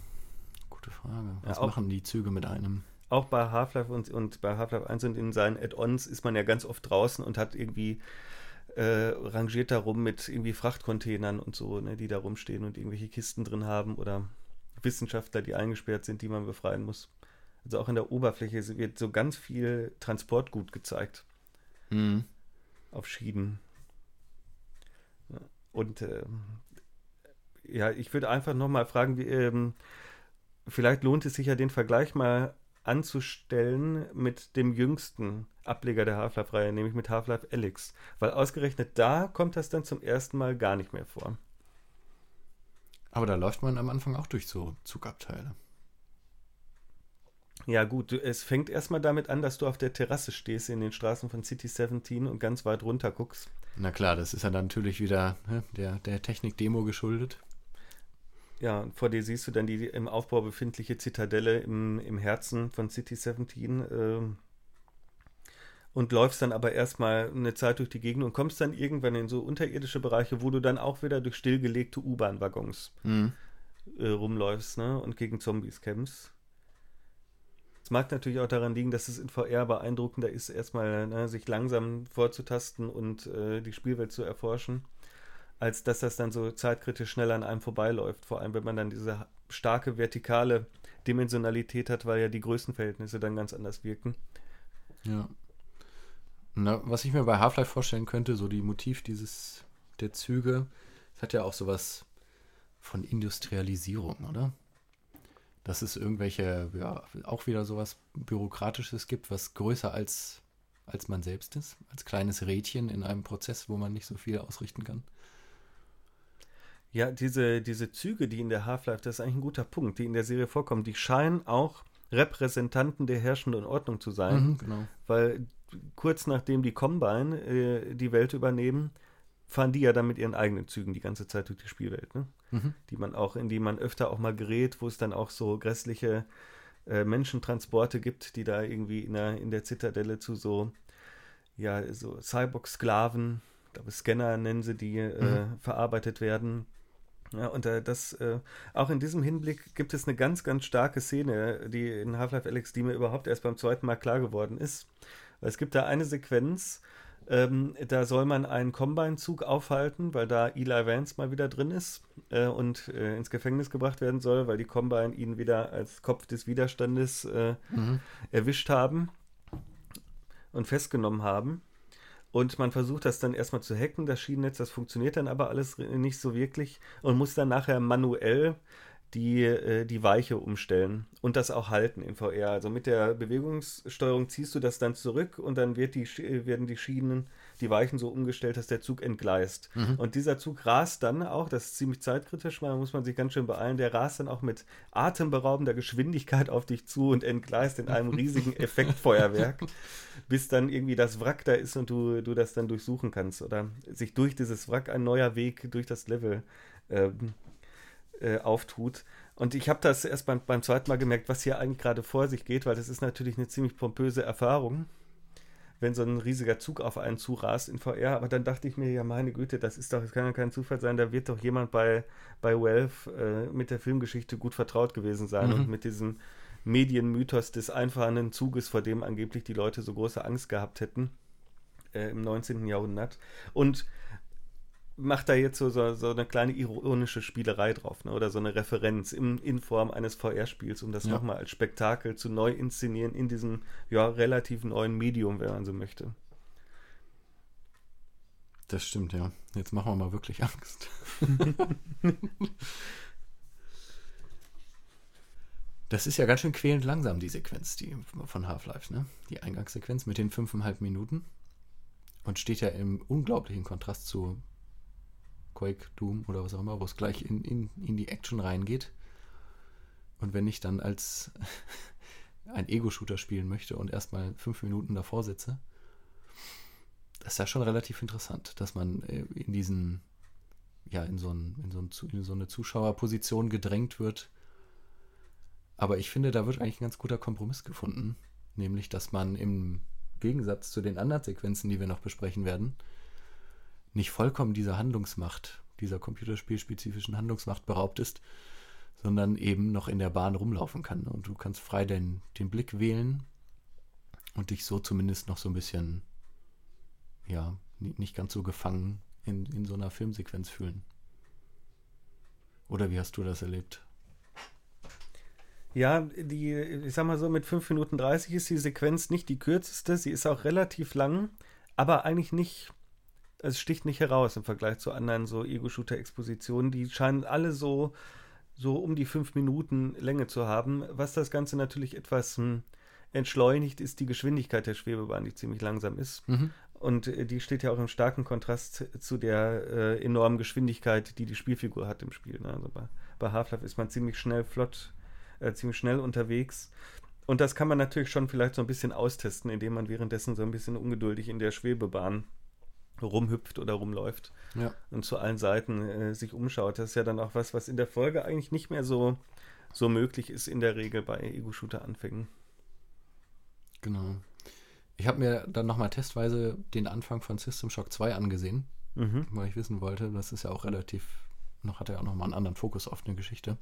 gute Frage. Was ja, auch, machen die Züge mit einem? Auch bei Half-Life und, und bei Half-Life 1 und in seinen Add-ons ist man ja ganz oft draußen und hat irgendwie äh, rangiert darum mit irgendwie Frachtcontainern und so, ne, die da rumstehen und irgendwelche Kisten drin haben oder Wissenschaftler, die eingesperrt sind, die man befreien muss. Also auch in der Oberfläche wird so ganz viel Transportgut gezeigt. Mhm. Auf Schienen. Und äh, ja, ich würde einfach nochmal fragen, wie, ähm, vielleicht lohnt es sich ja den Vergleich mal anzustellen mit dem jüngsten Ableger der Half-Life-Reihe, nämlich mit Half-Life Alyx. Weil ausgerechnet da kommt das dann zum ersten Mal gar nicht mehr vor. Aber da läuft man am Anfang auch durch so Zugabteile. Ja, gut, es fängt erstmal damit an, dass du auf der Terrasse stehst in den Straßen von City 17 und ganz weit runter guckst. Na klar, das ist ja dann natürlich wieder ne, der, der Technik-Demo geschuldet. Ja, und vor dir siehst du dann die im Aufbau befindliche Zitadelle im, im Herzen von City 17 äh, und läufst dann aber erstmal eine Zeit durch die Gegend und kommst dann irgendwann in so unterirdische Bereiche, wo du dann auch wieder durch stillgelegte U-Bahn-Waggons mhm. äh, rumläufst ne, und gegen Zombies kämpfst. Es mag natürlich auch daran liegen, dass es in VR beeindruckender ist, erstmal ne, sich langsam vorzutasten und äh, die Spielwelt zu erforschen, als dass das dann so zeitkritisch schnell an einem vorbeiläuft. Vor allem, wenn man dann diese starke vertikale Dimensionalität hat, weil ja die Größenverhältnisse dann ganz anders wirken. Ja. Na, was ich mir bei Half-Life vorstellen könnte, so die Motiv dieses der Züge, das hat ja auch sowas von Industrialisierung, oder? Dass es irgendwelche, ja, auch wieder sowas Bürokratisches gibt, was größer als, als man selbst ist, als kleines Rädchen in einem Prozess, wo man nicht so viel ausrichten kann. Ja, diese, diese Züge, die in der Half-Life, das ist eigentlich ein guter Punkt, die in der Serie vorkommen, die scheinen auch Repräsentanten der herrschenden Ordnung zu sein. Mhm, genau. Weil kurz nachdem die Combine äh, die Welt übernehmen, fahren die ja dann mit ihren eigenen Zügen die ganze Zeit durch die Spielwelt, ne? Mhm. Die man auch, in die man öfter auch mal gerät, wo es dann auch so grässliche äh, Menschentransporte gibt, die da irgendwie in der, in der Zitadelle zu so, ja, so Cyborg-Sklaven, glaube Scanner nennen sie die, äh, mhm. verarbeitet werden. Ja, und äh, das, äh, auch in diesem Hinblick gibt es eine ganz, ganz starke Szene, die in Half-Life Alex, die mir überhaupt erst beim zweiten Mal klar geworden ist. Es gibt da eine Sequenz, Ähm, da soll man einen Combine-Zug aufhalten, weil da Eli Vance mal wieder drin ist äh, und äh, ins Gefängnis gebracht werden soll, weil die Combine ihn wieder als Kopf des Widerstandes äh, mhm. erwischt haben und festgenommen haben. Und man versucht das dann erstmal zu hacken, das Schienennetz, das funktioniert dann aber alles nicht so wirklich und muss dann nachher manuell die, äh, die Weiche umstellen und das auch halten in VR. Also mit der Bewegungssteuerung ziehst du das dann zurück und dann wird die, werden die Schienen, die Weichen so umgestellt, dass der Zug entgleist. Mhm. Und dieser Zug rast dann auch, das ist ziemlich zeitkritisch, da muss man sich ganz schön beeilen, der rast dann auch mit atemberaubender Geschwindigkeit auf dich zu und entgleist in einem riesigen Effektfeuerwerk, bis dann irgendwie das Wrack da ist und du, du das dann durchsuchen kannst oder sich durch dieses Wrack ein neuer Weg durch das Level ähm, äh, auftut. Und ich habe das erst beim, beim zweiten Mal gemerkt, was hier eigentlich gerade vor sich geht, weil das ist natürlich eine ziemlich pompöse Erfahrung, wenn so ein riesiger Zug auf einen zurast in VR. Aber dann dachte ich mir, ja meine Güte, das ist doch, das kann ja kein Zufall sein, da wird doch jemand bei, bei Valve äh, mit der Filmgeschichte gut vertraut gewesen sein mhm. und mit diesem Medienmythos des einfahrenden Zuges, vor dem angeblich die Leute so große Angst gehabt hätten äh, im 19. Jahrhundert. Und macht da jetzt so, so, so, eine kleine ironische Spielerei drauf, ne? oder so eine Referenz im, in Form eines VR-Spiels, um das ja. nochmal als Spektakel zu neu inszenieren in diesem ja, relativ neuen Medium, wenn man so möchte. Das stimmt, ja. Jetzt machen wir mal wirklich Angst. das ist ja ganz schön quälend langsam, die Sequenz die von Half-Life, ne? Die Eingangssequenz mit den fünfeinhalb Minuten. Und steht ja im unglaublichen Kontrast zu Quake, Doom oder was auch immer, wo es gleich in, in, in die Action reingeht. Und wenn ich dann als ein Ego-Shooter spielen möchte und erstmal fünf Minuten davor sitze, das ist ja schon relativ interessant, dass man äh, in diesen, ja, in so, ein, in so, ein, in so eine Zuschauerposition gedrängt wird. Aber ich finde, da wird eigentlich ein ganz guter Kompromiss gefunden. Nämlich, dass man im Gegensatz zu den anderen Sequenzen, die wir noch besprechen werden, nicht vollkommen dieser Handlungsmacht, dieser computerspielspezifischen Handlungsmacht beraubt ist, sondern eben noch in der Bahn rumlaufen kann. Und du kannst frei den, den Blick wählen und dich so zumindest noch so ein bisschen, ja, nicht ganz so gefangen in, in so einer Filmsequenz fühlen. Oder wie hast du das erlebt? Ja, die, ich sag mal so, mit 5 Minuten 30 ist die Sequenz nicht die kürzeste, sie ist auch relativ lang, aber eigentlich nicht es sticht nicht heraus im Vergleich zu anderen so Ego-Shooter-Expositionen. Die scheinen alle so, so um die fünf Minuten Länge zu haben. Was das Ganze natürlich etwas hm, entschleunigt, ist die Geschwindigkeit der Schwebebahn, die ziemlich langsam ist. Mhm. Und äh, die steht ja auch im starken Kontrast zu der äh, enormen Geschwindigkeit, die die Spielfigur hat im Spiel. Ne? Also bei, bei Half-Life ist man ziemlich schnell flott, äh, ziemlich schnell unterwegs. Und das kann man natürlich schon vielleicht so ein bisschen austesten, indem man währenddessen so ein bisschen ungeduldig in der Schwebebahn rumhüpft oder rumläuft ja. und zu allen Seiten äh, sich umschaut. Das ist ja dann auch was, was in der Folge eigentlich nicht mehr so, so möglich ist in der Regel bei Ego-Shooter-Anfängen. Genau. Ich habe mir dann nochmal testweise den Anfang von System Shock 2 angesehen, mhm. weil ich wissen wollte, das ist ja auch relativ, noch hat er auch nochmal einen anderen Fokus auf eine Geschichte,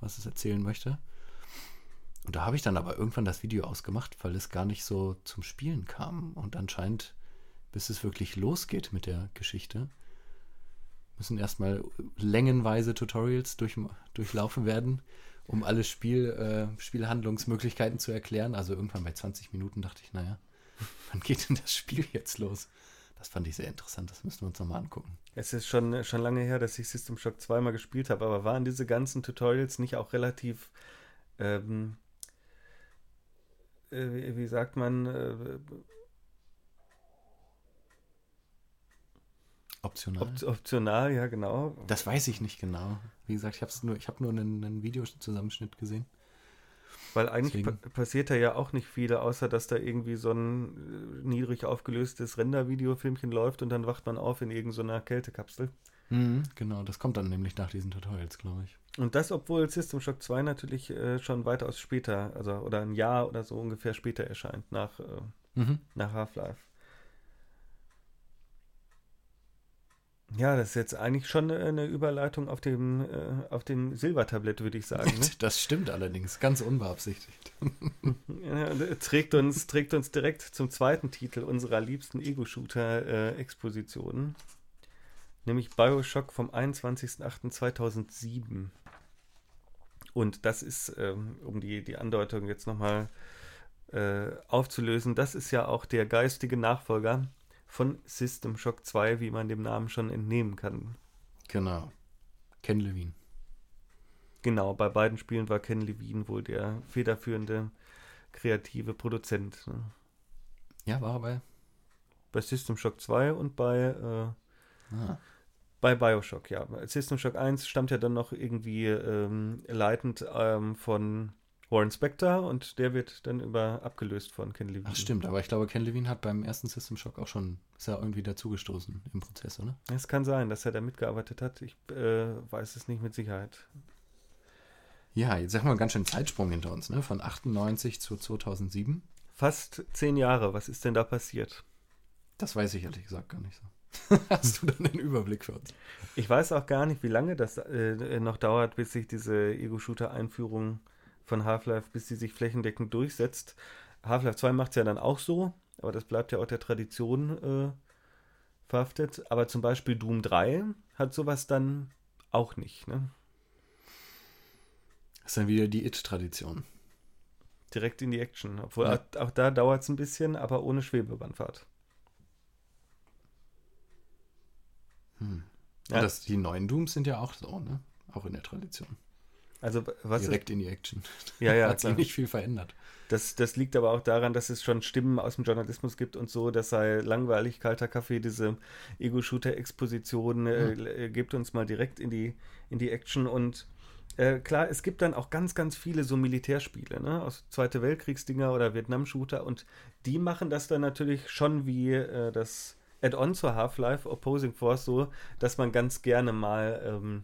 was es erzählen möchte. Und da habe ich dann aber irgendwann das Video ausgemacht, weil es gar nicht so zum Spielen kam. Und anscheinend bis es wirklich losgeht mit der Geschichte, müssen erstmal längenweise Tutorials durch, durchlaufen werden, um alle Spiel, äh, Spielhandlungsmöglichkeiten zu erklären. Also irgendwann bei 20 Minuten dachte ich, naja, wann geht denn das Spiel jetzt los? Das fand ich sehr interessant, das müssen wir uns nochmal angucken. Es ist schon, schon lange her, dass ich System Shock zweimal gespielt habe, aber waren diese ganzen Tutorials nicht auch relativ, ähm, äh, wie sagt man, äh, Optional. Op optional, ja, genau. Das weiß ich nicht genau. Wie gesagt, ich habe nur, ich hab nur einen, einen Videozusammenschnitt gesehen. Weil eigentlich pa passiert da ja auch nicht viel, außer dass da irgendwie so ein äh, niedrig aufgelöstes Render-Videofilmchen läuft und dann wacht man auf in irgendeiner Kältekapsel. Mhm, genau, das kommt dann nämlich nach diesen Tutorials, glaube ich. Und das, obwohl System Shock 2 natürlich äh, schon weitaus später, also oder ein Jahr oder so ungefähr später erscheint, nach, äh, mhm. nach Half-Life. Ja, das ist jetzt eigentlich schon eine Überleitung auf dem, äh, auf dem Silbertablett, würde ich sagen. Ne? Das stimmt allerdings, ganz unbeabsichtigt. ja, trägt, uns, trägt uns direkt zum zweiten Titel unserer liebsten Ego-Shooter-Expositionen, nämlich Bioshock vom 21.08.2007. Und das ist, ähm, um die, die Andeutung jetzt nochmal äh, aufzulösen, das ist ja auch der geistige Nachfolger von System Shock 2, wie man dem Namen schon entnehmen kann. Genau. Ken Levine. Genau, bei beiden Spielen war Ken Levine wohl der federführende kreative Produzent. Ne? Ja, war er bei? Bei System Shock 2 und bei, äh, ah. bei Bioshock, ja. System Shock 1 stammt ja dann noch irgendwie ähm, leitend ähm, von Warren Spector und der wird dann über abgelöst von Ken Levine. Ach stimmt, aber ich glaube, Ken Levine hat beim ersten System Shock auch schon, ist er irgendwie dazugestoßen im Prozess, oder? Es kann sein, dass er da mitgearbeitet hat. Ich äh, weiß es nicht mit Sicherheit. Ja, jetzt haben wir einen ganz schön Zeitsprung hinter uns, ne? Von 98 zu 2007. Fast zehn Jahre. Was ist denn da passiert? Das weiß ich ehrlich gesagt gar nicht so. Hast du dann einen Überblick für uns? Ich weiß auch gar nicht, wie lange das äh, noch dauert, bis sich diese Ego-Shooter-Einführung von Half-Life, bis sie sich flächendeckend durchsetzt. Half-Life 2 macht es ja dann auch so, aber das bleibt ja auch der Tradition äh, verhaftet. Aber zum Beispiel Doom 3 hat sowas dann auch nicht. Ne? Das ist dann wieder die It-Tradition. Direkt in die Action. Obwohl ja. auch, auch, da dauert es ein bisschen, aber ohne Schwebebandfahrt. Hm. Ja. Das, die neuen Dooms sind ja auch so, ne? Auch in der Tradition. Also was Direkt in die Action. Ja, ja. Hat sich nicht viel verändert. Das, das liegt aber auch daran, dass es schon Stimmen aus dem Journalismus gibt und so, das sei langweilig, kalter Kaffee, diese Ego-Shooter-Exposition äh, mhm. gibt uns mal direkt in die, in die Action und äh, klar, es gibt dann auch ganz, ganz viele so Militärspiele, ne, aus Zweite Weltkriegsdinger oder Vietnam-Shooter und die machen das dann natürlich schon wie äh, das Add-on zur Half-Life Opposing Force so, dass man ganz gerne mal ähm,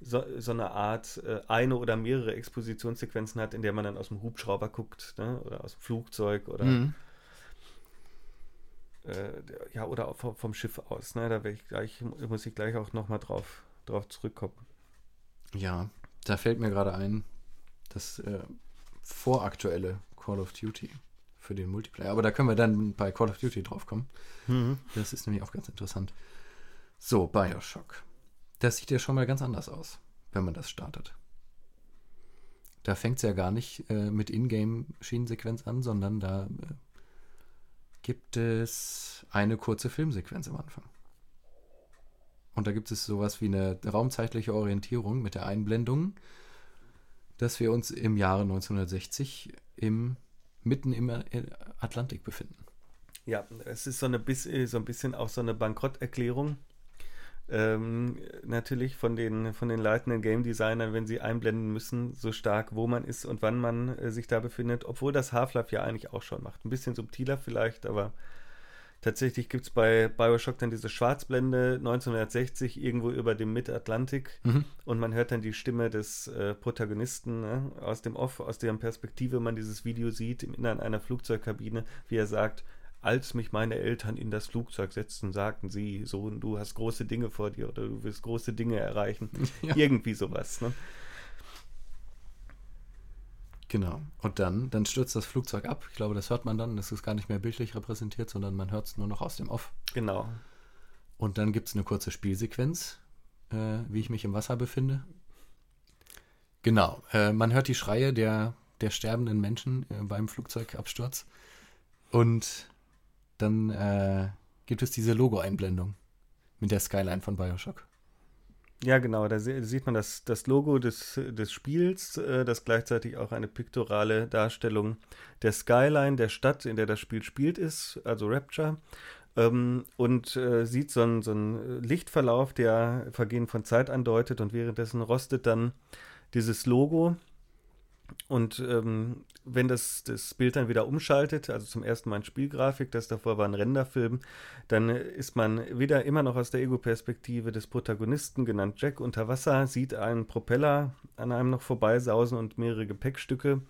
so, so eine Art äh, eine oder mehrere Expositionssequenzen hat, in der man dann aus dem Hubschrauber guckt, ne? oder aus dem Flugzeug oder mhm. äh, ja, oder vom, vom, Schiff aus. Ne? Da ich gleich, muss ich gleich auch nochmal drauf, drauf zurückkommen. Ja, da fällt mir gerade ein, das äh, voraktuelle Call of Duty für den Multiplayer. Aber da können wir dann bei Call of Duty drauf kommen. Mhm. Das ist nämlich auch ganz interessant. So, Bioshock. Das sieht ja schon mal ganz anders aus, wenn man das startet. Da fängt es ja gar nicht äh, mit Ingame-Schienensequenz an, sondern da äh, gibt es eine kurze Filmsequenz am Anfang. Und da gibt es sowas wie eine raumzeitliche Orientierung mit der Einblendung, dass wir uns im Jahre 1960 im, mitten im Atlantik befinden. Ja, es ist so, eine, so ein bisschen auch so eine Bankrotterklärung ähm, natürlich von den, von den leitenden Game Designern, wenn sie einblenden müssen, so stark, wo man ist und wann man äh, sich da befindet, obwohl das Half-Life ja eigentlich auch schon macht. Ein bisschen subtiler vielleicht, aber tatsächlich gibt es bei Bioshock dann diese Schwarzblende 1960 irgendwo über dem Mid-Atlantik mhm. und man hört dann die Stimme des äh, Protagonisten ne, aus dem Off, aus deren Perspektive man dieses Video sieht, im Innern einer Flugzeugkabine, wie er sagt, als mich meine Eltern in das Flugzeug setzten, sagten sie, Sohn, du hast große Dinge vor dir oder du wirst große Dinge erreichen. Ja. Irgendwie sowas. Ne? Genau. Und dann, dann stürzt das Flugzeug ab. Ich glaube, das hört man dann. Das ist gar nicht mehr bildlich repräsentiert, sondern man hört es nur noch aus dem Off. Genau. Und dann gibt es eine kurze Spielsequenz, äh, wie ich mich im Wasser befinde. Genau. Äh, man hört die Schreie der, der sterbenden Menschen äh, beim Flugzeugabsturz. Und dann äh, gibt es diese Logo-Einblendung mit der Skyline von Bioshock. Ja, genau, da sieht man das, das Logo des, des Spiels, äh, das gleichzeitig auch eine piktorale Darstellung der Skyline der Stadt, in der das Spiel spielt, ist, also Rapture. Ähm, und äh, sieht so einen, so einen Lichtverlauf, der Vergehen von Zeit andeutet und währenddessen rostet dann dieses Logo und ähm, wenn das, das Bild dann wieder umschaltet, also zum ersten Mal in Spielgrafik, das davor war ein Renderfilm, dann ist man wieder immer noch aus der Ego-Perspektive des Protagonisten, genannt Jack, unter Wasser, sieht einen Propeller an einem noch vorbeisausen und mehrere Gepäckstücke.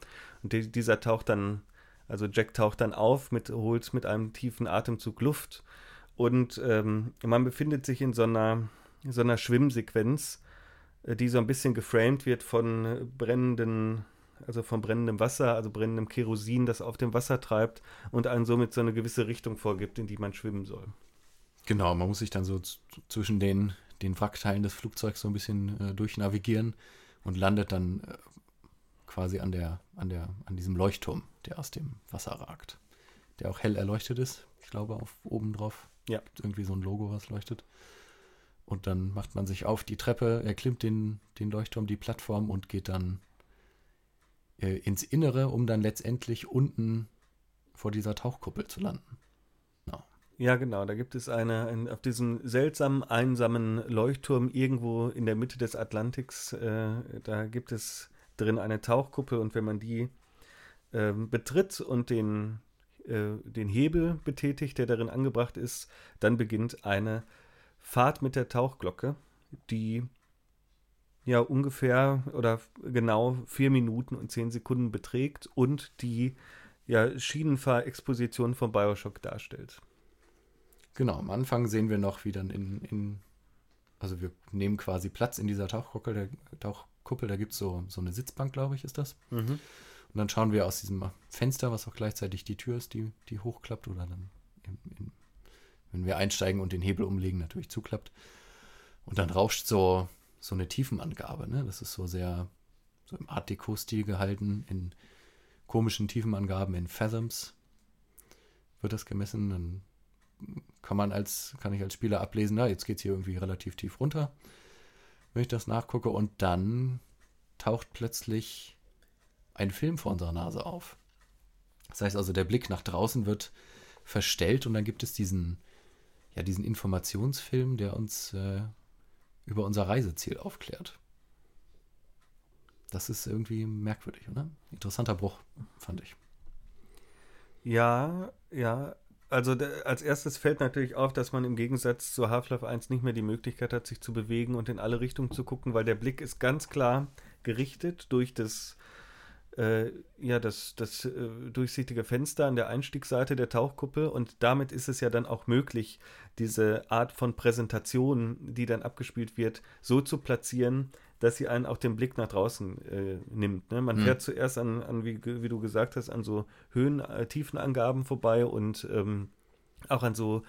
Und die, dieser taucht dann, also Jack taucht dann auf, mit, holt mit einem tiefen Atemzug Luft Und ähm, man befindet sich in so einer, so einer Schwimmsequenz, äh, die so ein bisschen geframed wird von brennenden, also von brennendem Wasser, also brennendem Kerosin, das auf dem Wasser treibt und einen somit so eine gewisse Richtung vorgibt, in die man schwimmen soll. Genau, man muss sich dann so zwischen den, den Wrackteilen des Flugzeugs so ein bisschen äh, durchnavigieren und landet dann äh, quasi an der, an der, an diesem Leuchtturm, der aus dem Wasser ragt. Der auch hell erleuchtet ist. Ich glaube, auf oben drauf. Ja. Irgendwie so ein Logo, was leuchtet. Und dann macht man sich auf die Treppe, erklimmt den, den Leuchtturm, die Plattform und geht dann äh, ins Innere, um dann letztendlich unten vor dieser Tauchkuppel zu landen. No. Ja, genau. Da gibt es eine, ein, auf diesem seltsamen, einsamen Leuchtturm irgendwo in der Mitte des Atlantiks, äh, da gibt es drin eine Tauchkuppel und wenn man die äh, betritt und den, äh, den Hebel betätigt, der darin angebracht ist, dann beginnt eine Fahrt mit der Tauchglocke, die ja ungefähr oder genau vier Minuten und zehn Sekunden beträgt und die ja, Schienenfahrexposition von Bioshock darstellt. Genau, am Anfang sehen wir noch, wie dann in, in also wir nehmen quasi Platz in dieser Tauchkuppel, der Tauchkuppel, da gibt es so, so eine Sitzbank, glaube ich, ist das. Mhm. Und dann schauen wir aus diesem Fenster, was auch gleichzeitig die Tür ist, die, die hochklappt oder dann in, in wenn wir einsteigen und den Hebel umlegen, natürlich zuklappt. Und dann rauscht so, so eine Tiefenangabe. Ne? Das ist so sehr so im Art Deco-Stil gehalten, in komischen Tiefenangaben in Fathoms wird das gemessen. Dann kann man als, kann ich als Spieler ablesen, na, jetzt geht es hier irgendwie relativ tief runter, wenn ich das nachgucke. Und dann taucht plötzlich ein Film vor unserer Nase auf. Das heißt also, der Blick nach draußen wird verstellt und dann gibt es diesen ja, diesen Informationsfilm, der uns äh, über unser Reiseziel aufklärt. Das ist irgendwie merkwürdig, oder? Interessanter Bruch, fand ich. Ja, ja. Also als erstes fällt natürlich auf, dass man im Gegensatz zu Half-Life 1 nicht mehr die Möglichkeit hat, sich zu bewegen und in alle Richtungen zu gucken, weil der Blick ist ganz klar gerichtet durch das äh, ja, das, das äh, durchsichtige Fenster an der Einstiegsseite der Tauchkuppel und damit ist es ja dann auch möglich, diese Art von Präsentation, die dann abgespielt wird, so zu platzieren, dass sie einen auch den Blick nach draußen äh, nimmt. Ne? Man mhm. fährt zuerst an, an wie, wie, du gesagt hast, an so Höhen, äh, Tiefenangaben vorbei und ähm, auch an so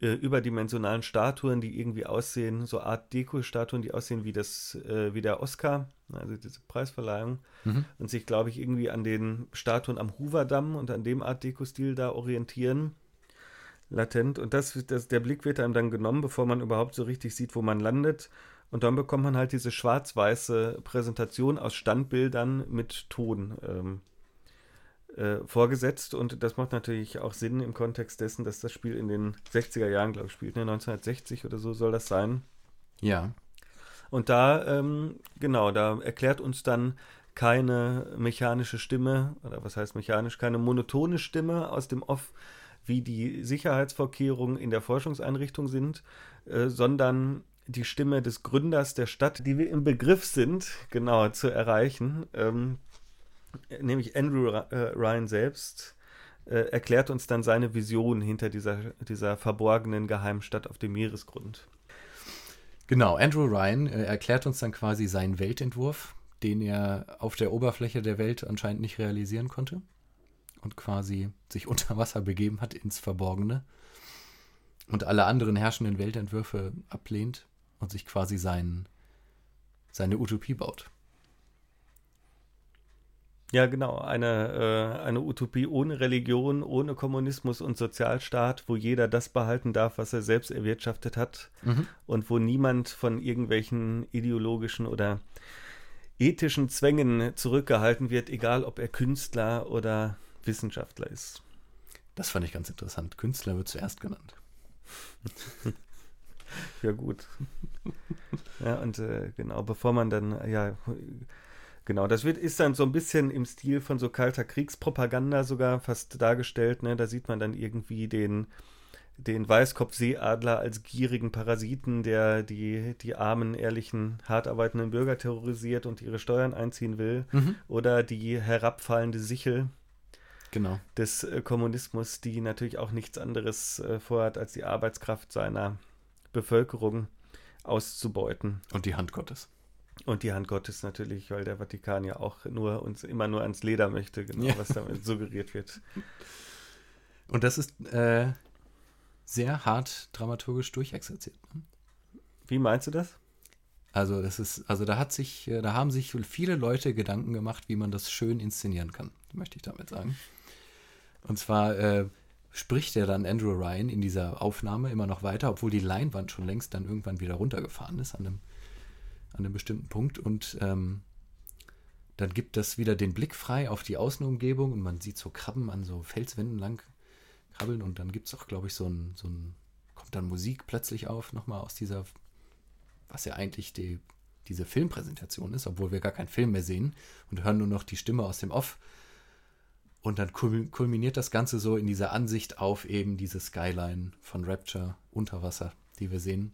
äh, überdimensionalen Statuen, die irgendwie aussehen, so Art Deko-Statuen, die aussehen wie das, äh, wie der Oscar, also diese Preisverleihung, mhm. und sich, glaube ich, irgendwie an den Statuen am Hoover-Damm und an dem Art Deko-Stil da orientieren. Latent. Und das, das, der Blick wird einem dann genommen, bevor man überhaupt so richtig sieht, wo man landet. Und dann bekommt man halt diese schwarz-weiße Präsentation aus Standbildern mit Ton. Ähm, äh, vorgesetzt und das macht natürlich auch Sinn im Kontext dessen, dass das Spiel in den 60er Jahren, glaube ich, spielt, ne? 1960 oder so soll das sein. Ja. Und da, ähm, genau, da erklärt uns dann keine mechanische Stimme, oder was heißt mechanisch, keine monotone Stimme aus dem Off, wie die Sicherheitsvorkehrungen in der Forschungseinrichtung sind, äh, sondern die Stimme des Gründers der Stadt, die wir im Begriff sind, genau, zu erreichen. Ähm, nämlich Andrew äh, Ryan selbst, äh, erklärt uns dann seine Vision hinter dieser, dieser verborgenen geheimen Stadt auf dem Meeresgrund. Genau, Andrew Ryan äh, erklärt uns dann quasi seinen Weltentwurf, den er auf der Oberfläche der Welt anscheinend nicht realisieren konnte und quasi sich unter Wasser begeben hat ins Verborgene und alle anderen herrschenden Weltentwürfe ablehnt und sich quasi sein, seine Utopie baut. Ja, genau. Eine, äh, eine Utopie ohne Religion, ohne Kommunismus und Sozialstaat, wo jeder das behalten darf, was er selbst erwirtschaftet hat mhm. und wo niemand von irgendwelchen ideologischen oder ethischen Zwängen zurückgehalten wird, egal ob er Künstler oder Wissenschaftler ist. Das fand ich ganz interessant. Künstler wird zuerst genannt. ja, gut. Ja, und äh, genau, bevor man dann, ja, Genau, das wird, ist dann so ein bisschen im Stil von so kalter Kriegspropaganda sogar fast dargestellt. Ne? Da sieht man dann irgendwie den, den Weißkopfseeadler als gierigen Parasiten, der die, die armen, ehrlichen, hart arbeitenden Bürger terrorisiert und ihre Steuern einziehen will. Mhm. Oder die herabfallende Sichel, genau. des äh, Kommunismus, die natürlich auch nichts anderes äh, vorhat, als die Arbeitskraft seiner Bevölkerung auszubeuten. Und die Hand Gottes. Und die Hand Gottes natürlich, weil der Vatikan ja auch nur uns immer nur ans Leder möchte, genau, Ja. was damit suggeriert wird. Und das ist äh, sehr hart dramaturgisch durchexerziert. Ne? Wie meinst du das? Also das ist, also da hat sich, äh, da haben sich viele Leute Gedanken gemacht, wie man das schön inszenieren kann, möchte ich damit sagen. Und zwar äh, spricht er dann Andrew Ryan in dieser Aufnahme immer noch weiter, obwohl die Leinwand schon längst dann irgendwann wieder runtergefahren ist an einem, an einem bestimmten Punkt. Und ähm, dann gibt das wieder den Blick frei auf die Außenumgebung und man sieht so Krabben an so Felswänden lang krabbeln und dann gibt es auch, glaube ich, so ein, so ein, kommt dann Musik plötzlich auf, nochmal aus dieser was ja eigentlich die, diese Filmpräsentation ist, obwohl wir gar keinen Film mehr sehen und hören nur noch die Stimme aus dem Off. Und dann kul- kulminiert das Ganze so in dieser Ansicht auf eben diese Skyline von Rapture unter Wasser, die wir sehen.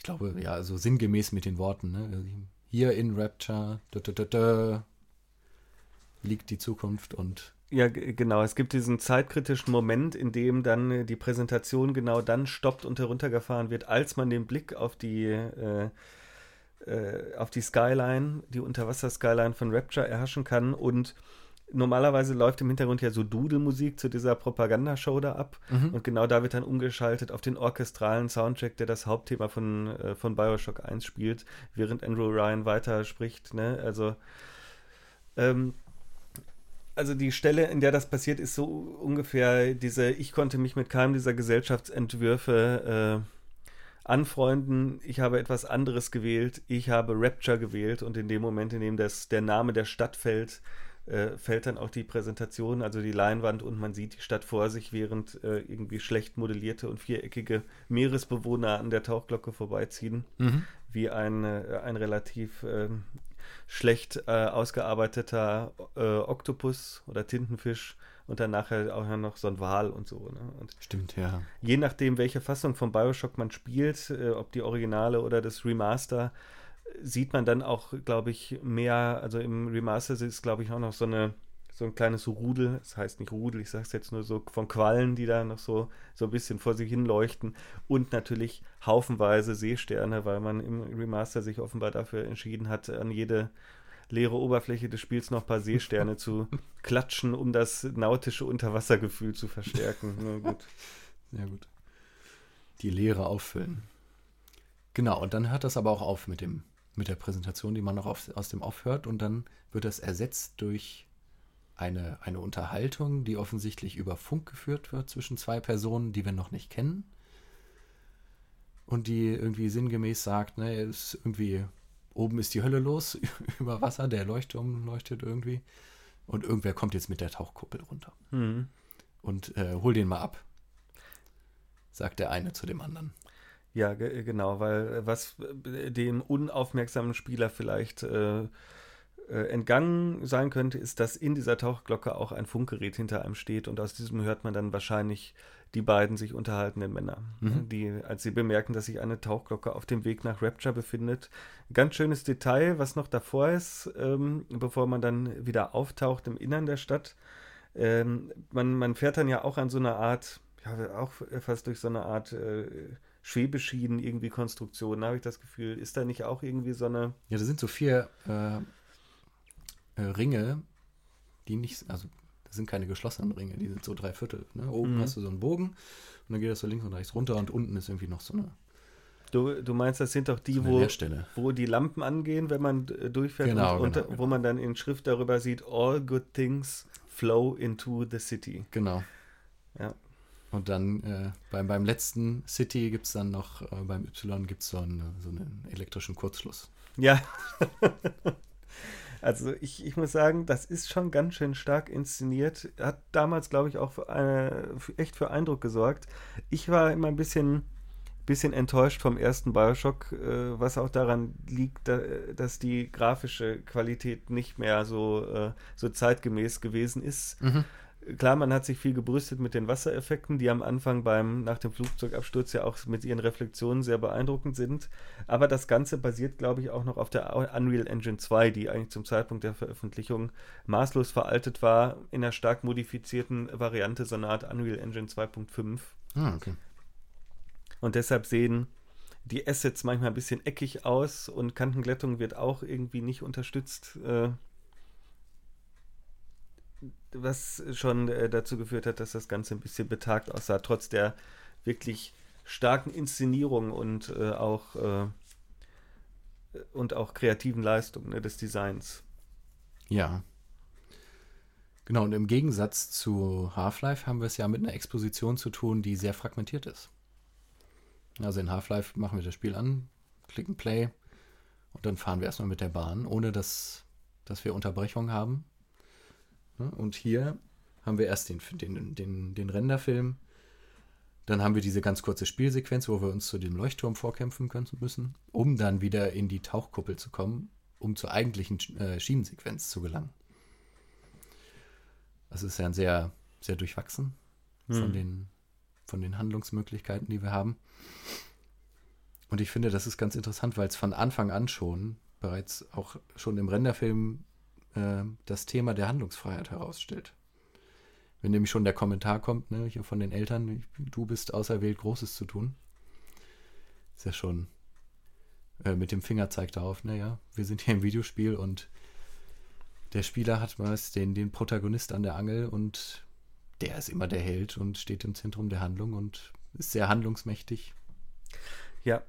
Ich glaube, ja, also sinngemäß mit den Worten, ne? Hier in Rapture da, da, da, liegt die Zukunft und Ja, genau. Es gibt diesen zeitkritischen Moment, in dem dann äh, die Präsentation genau dann stoppt und heruntergefahren wird, als man den Blick auf die, äh, äh, auf die Skyline, die Unterwasser-Skyline von Rapture erhaschen kann. Und normalerweise läuft im Hintergrund ja so Dudelmusik zu dieser Propagandashow da ab. Und genau da wird dann umgeschaltet auf den orchestralen Soundtrack, der das Hauptthema von, äh, von Bioshock 1 spielt, während Andrew Ryan weiter spricht. Ne? Also, ähm, also die Stelle, in der das passiert, ist so ungefähr diese, ich konnte mich mit keinem dieser Gesellschaftsentwürfe äh, anfreunden, ich habe etwas anderes gewählt, ich habe Rapture gewählt und in dem Moment, in dem das, der Name der Stadt fällt, äh, fällt dann auch die Präsentation, also die Leinwand und man sieht die Stadt vor sich, während äh, irgendwie schlecht modellierte und viereckige Meeresbewohner an der Tauchglocke vorbeiziehen, wie ein, äh, ein relativ ähm, schlecht äh, ausgearbeiteter Oktopus oder Tintenfisch und dann nachher auch noch so ein Wal und so. Ne? Und stimmt, ja. je nachdem, welche Fassung von Bioshock man spielt, ob die Originale oder das Remaster, sieht man dann auch, glaube ich, mehr, also im Remaster ist, glaube ich, auch noch so eine so ein kleines Rudel, das heißt nicht Rudel, ich sage es jetzt nur so von Quallen, die da noch so, so ein bisschen vor sich hin leuchten und natürlich haufenweise Seesterne, weil man im Remaster sich offenbar dafür entschieden hat, an jede leere Oberfläche des Spiels noch ein paar Seesterne zu klatschen, um das nautische Unterwassergefühl zu verstärken. Na gut. Sehr gut. Die Leere auffüllen. Genau, und dann hört das aber auch auf mit, dem, mit der Präsentation, die man noch auf, aus dem Off hört. Und dann wird das ersetzt durch eine, eine Unterhaltung, die offensichtlich über Funk geführt wird zwischen zwei Personen, die wir noch nicht kennen. Und die irgendwie sinngemäß sagt, ne, ist irgendwie, oben ist die Hölle los über Wasser, der Leuchtturm leuchtet irgendwie. Und irgendwer kommt jetzt mit der Tauchkuppel runter Hm. und äh, hol den mal ab. Sagt der eine zu dem anderen. Ja, ge genau, weil äh, was äh, dem unaufmerksamen Spieler vielleicht äh, äh, entgangen sein könnte, ist, dass in dieser Tauchglocke auch ein Funkgerät hinter einem steht und aus diesem hört man dann wahrscheinlich die beiden sich unterhaltenden Männer, Mhm. die, als sie bemerken, dass sich eine Tauchglocke auf dem Weg nach Rapture befindet. Ganz schönes Detail, was noch davor ist, ähm, bevor man dann wieder auftaucht im Innern der Stadt. Ähm, man, man fährt dann ja auch an so einer Art, ja, auch fast durch so eine Art äh, Schwebeschienen irgendwie Konstruktion, habe ich das Gefühl. Ist da nicht auch irgendwie so eine. Ja, da sind so vier äh, äh, Ringe, die nicht, also das sind keine geschlossenen Ringe, die sind so drei Viertel. Ne? Oben Mhm. hast du so einen Bogen und dann geht das so links und rechts runter und unten ist irgendwie noch so eine, Du, du meinst, das sind doch die, wo, wo die Lampen angehen, wenn man äh, durchfährt Genau, und, genau, und genau. wo man dann in Schrift darüber sieht, all good things flow into the city. Genau. Ja. Und dann äh, beim, beim letzten City gibt es dann noch, äh, beim Y gibt es so, eine, so einen elektrischen Kurzschluss. Ja. also ich, ich muss sagen, das ist schon ganz schön stark inszeniert. Hat damals, glaube ich, auch für, äh, für, echt für Eindruck gesorgt. Ich war immer ein bisschen, bisschen enttäuscht vom ersten Bioshock, äh, was auch daran liegt, da, dass die grafische Qualität nicht mehr so, äh, so zeitgemäß gewesen ist. Klar, man hat sich viel gebrüstet mit den Wassereffekten, die am Anfang beim, nach dem Flugzeugabsturz ja auch mit ihren Reflexionen sehr beeindruckend sind. Aber das Ganze basiert, glaube ich, auch noch auf der Unreal Engine 2, die eigentlich zum Zeitpunkt der Veröffentlichung maßlos veraltet war, in einer stark modifizierten Variante, so eine Art Unreal Engine 2.5. Ah, okay. Und deshalb sehen die Assets manchmal ein bisschen eckig aus und Kantenglättung wird auch irgendwie nicht unterstützt. Äh, was schon äh, dazu geführt hat, dass das Ganze ein bisschen betagt aussah, trotz der wirklich starken Inszenierung und äh, auch äh, und auch kreativen Leistung ne, des Designs. Ja. Genau, und im Gegensatz zu Half-Life haben wir es ja mit einer Exposition zu tun, die sehr fragmentiert ist. Also in Half-Life machen wir das Spiel an, klicken Play und dann fahren wir erstmal mit der Bahn, ohne dass, dass wir Unterbrechung haben. Und hier haben wir erst den, den, den, den Renderfilm, dann haben wir diese ganz kurze Spielsequenz, wo wir uns zu dem Leuchtturm vorkämpfen können, müssen, um dann wieder in die Tauchkuppel zu kommen, um zur eigentlichen äh, Schienensequenz zu gelangen. Das ist ja sehr, sehr durchwachsen hm. von, den, von den Handlungsmöglichkeiten, die wir haben. Und ich finde, das ist ganz interessant, weil es von Anfang an schon, bereits auch schon im Renderfilm äh, das Thema der Handlungsfreiheit herausstellt. Wenn nämlich schon der Kommentar kommt, ne, hier von den Eltern, du bist auserwählt, Großes zu tun, ist ja schon äh, mit dem Finger zeigt darauf, naja, wir sind hier im Videospiel und der Spieler hat meist den, den Protagonist an der Angel und der ist immer der Held und steht im Zentrum der Handlung und ist sehr handlungsmächtig. Ja,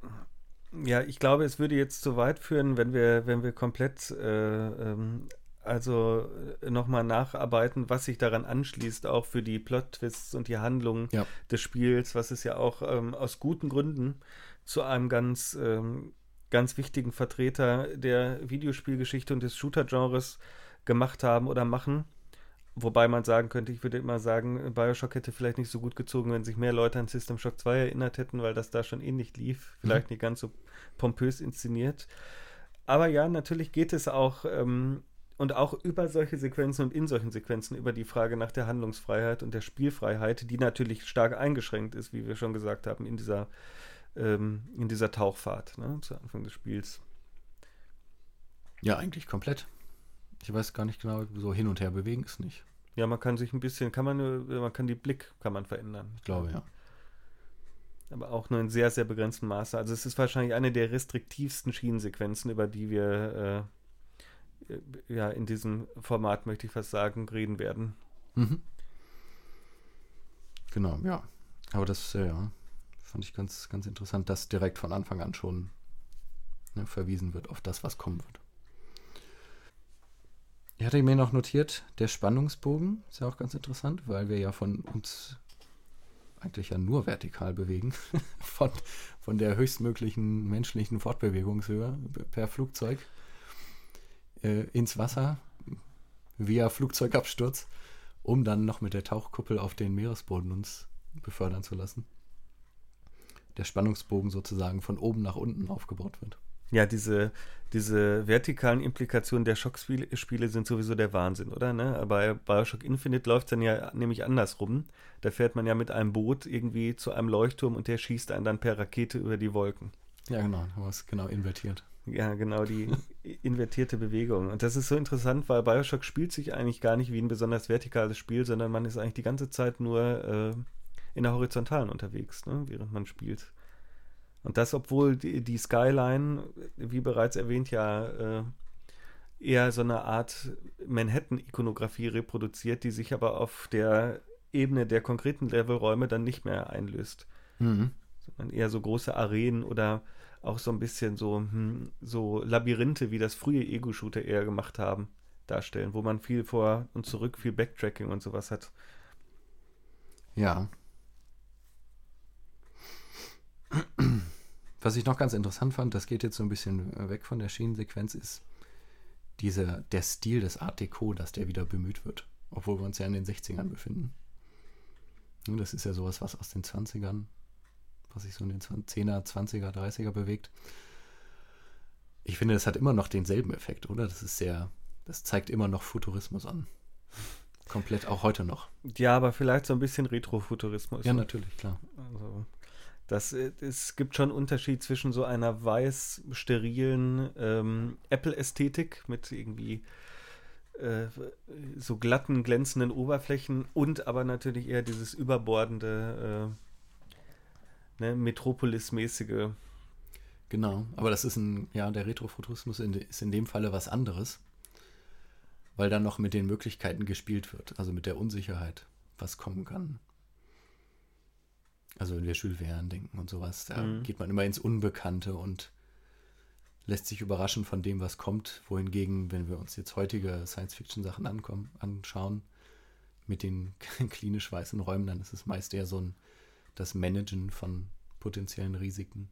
ja, ich glaube, es würde jetzt zu weit führen, wenn wir, wenn wir komplett äh, ähm, also äh, nochmal nacharbeiten, was sich daran anschließt, auch für die Plot-Twists und die Handlungen ja. des Spiels, was es ja auch ähm, aus guten Gründen zu einem ganz, ähm, ganz wichtigen Vertreter der Videospielgeschichte und des Shooter-Genres gemacht haben oder machen. Wobei man sagen könnte, ich würde immer sagen, Bioshock hätte vielleicht nicht so gut gezogen, wenn sich mehr Leute an System Shock 2 erinnert hätten, weil das da schon ähnlich lief. Vielleicht mhm. nicht ganz so pompös inszeniert. Aber ja, natürlich geht es auch ähm, und auch über solche Sequenzen und in solchen Sequenzen über die Frage nach der Handlungsfreiheit und der Spielfreiheit, die natürlich stark eingeschränkt ist, wie wir schon gesagt haben, in dieser, ähm, in dieser Tauchfahrt ne, zu Anfang des Spiels. Ja, eigentlich komplett. Ich weiß gar nicht genau, so hin und her bewegen ist nicht. Ja, man kann sich ein bisschen, kann man, man kann die Blick, kann man verändern. Ich glaube, ja. Aber auch nur in sehr, sehr begrenztem Maße. Also es ist wahrscheinlich eine der restriktivsten Schienensequenzen, über die wir äh, äh, ja, in diesem Format, möchte ich fast sagen, reden werden. Mhm. Genau, ja. Aber das äh, ja, fand ich ganz, ganz interessant, dass direkt von Anfang an schon ne, verwiesen wird auf das, was kommen wird. Ich hatte mir noch notiert, der Spannungsbogen ist ja auch ganz interessant, weil wir ja von uns eigentlich ja nur vertikal bewegen, von, von der höchstmöglichen menschlichen Fortbewegungshöhe per Flugzeug äh, ins Wasser via Flugzeugabsturz, um dann noch mit der Tauchkuppel auf den Meeresboden uns befördern zu lassen. Der Spannungsbogen sozusagen von oben nach unten aufgebaut wird. Ja, diese, diese vertikalen Implikationen der Schockspiele sind sowieso der Wahnsinn, oder? Ne? Bei Bioshock Infinite läuft es dann ja nämlich andersrum. Da fährt man ja mit einem Boot irgendwie zu einem Leuchtturm und der schießt einen dann per Rakete über die Wolken. Ja, genau, haben wir es genau invertiert. Ja, genau, die invertierte Bewegung. Und das ist so interessant, weil Bioshock spielt sich eigentlich gar nicht wie ein besonders vertikales Spiel, sondern man ist eigentlich die ganze Zeit nur äh, in der Horizontalen unterwegs, ne, während man spielt. Und das, obwohl die, die Skyline, wie bereits erwähnt, ja äh, eher so eine Art Manhattan-Ikonografie reproduziert, die sich aber auf der Ebene der konkreten Levelräume dann nicht mehr einlöst. Mhm. Sondern eher so große Arenen oder auch so ein bisschen so, hm, so Labyrinthe, wie das frühe Ego-Shooter eher gemacht haben, darstellen, wo man viel vor und zurück, viel Backtracking und sowas hat. Ja. Was ich noch ganz interessant fand, das geht jetzt so ein bisschen weg von der Schienensequenz, ist dieser, der Stil des Art Deco, dass der wieder bemüht wird. Obwohl wir uns ja in den 60ern befinden. Das ist ja sowas, was aus den 20ern was sich so in den 10er, 20er, 30er bewegt. Ich finde, das hat immer noch denselben Effekt, oder? Das ist sehr, das zeigt immer noch Futurismus an. komplett auch heute noch. Ja, aber vielleicht so ein bisschen Retrofuturismus. Ja, natürlich, klar. Also, das, äh, es gibt schon einen Unterschied zwischen so einer weiß sterilen ähm, Apple-Ästhetik mit irgendwie äh, so glatten, glänzenden Oberflächen und aber natürlich eher dieses überbordende, äh, ne, Metropolis-mäßige. Genau, aber das ist ein, ja, der Retrofuturismus ist in dem Falle was anderes, weil dann noch mit den Möglichkeiten gespielt wird, also mit der Unsicherheit, was kommen kann. Also wenn wir Jules Verne denken und sowas, da mhm. geht man immer ins Unbekannte und lässt sich überraschen von dem, was kommt. Wohingegen, wenn wir uns jetzt heutige Science-Fiction-Sachen anschauen, mit den klinisch weißen Räumen, dann ist es meist eher so ein das Managen von potenziellen Risiken.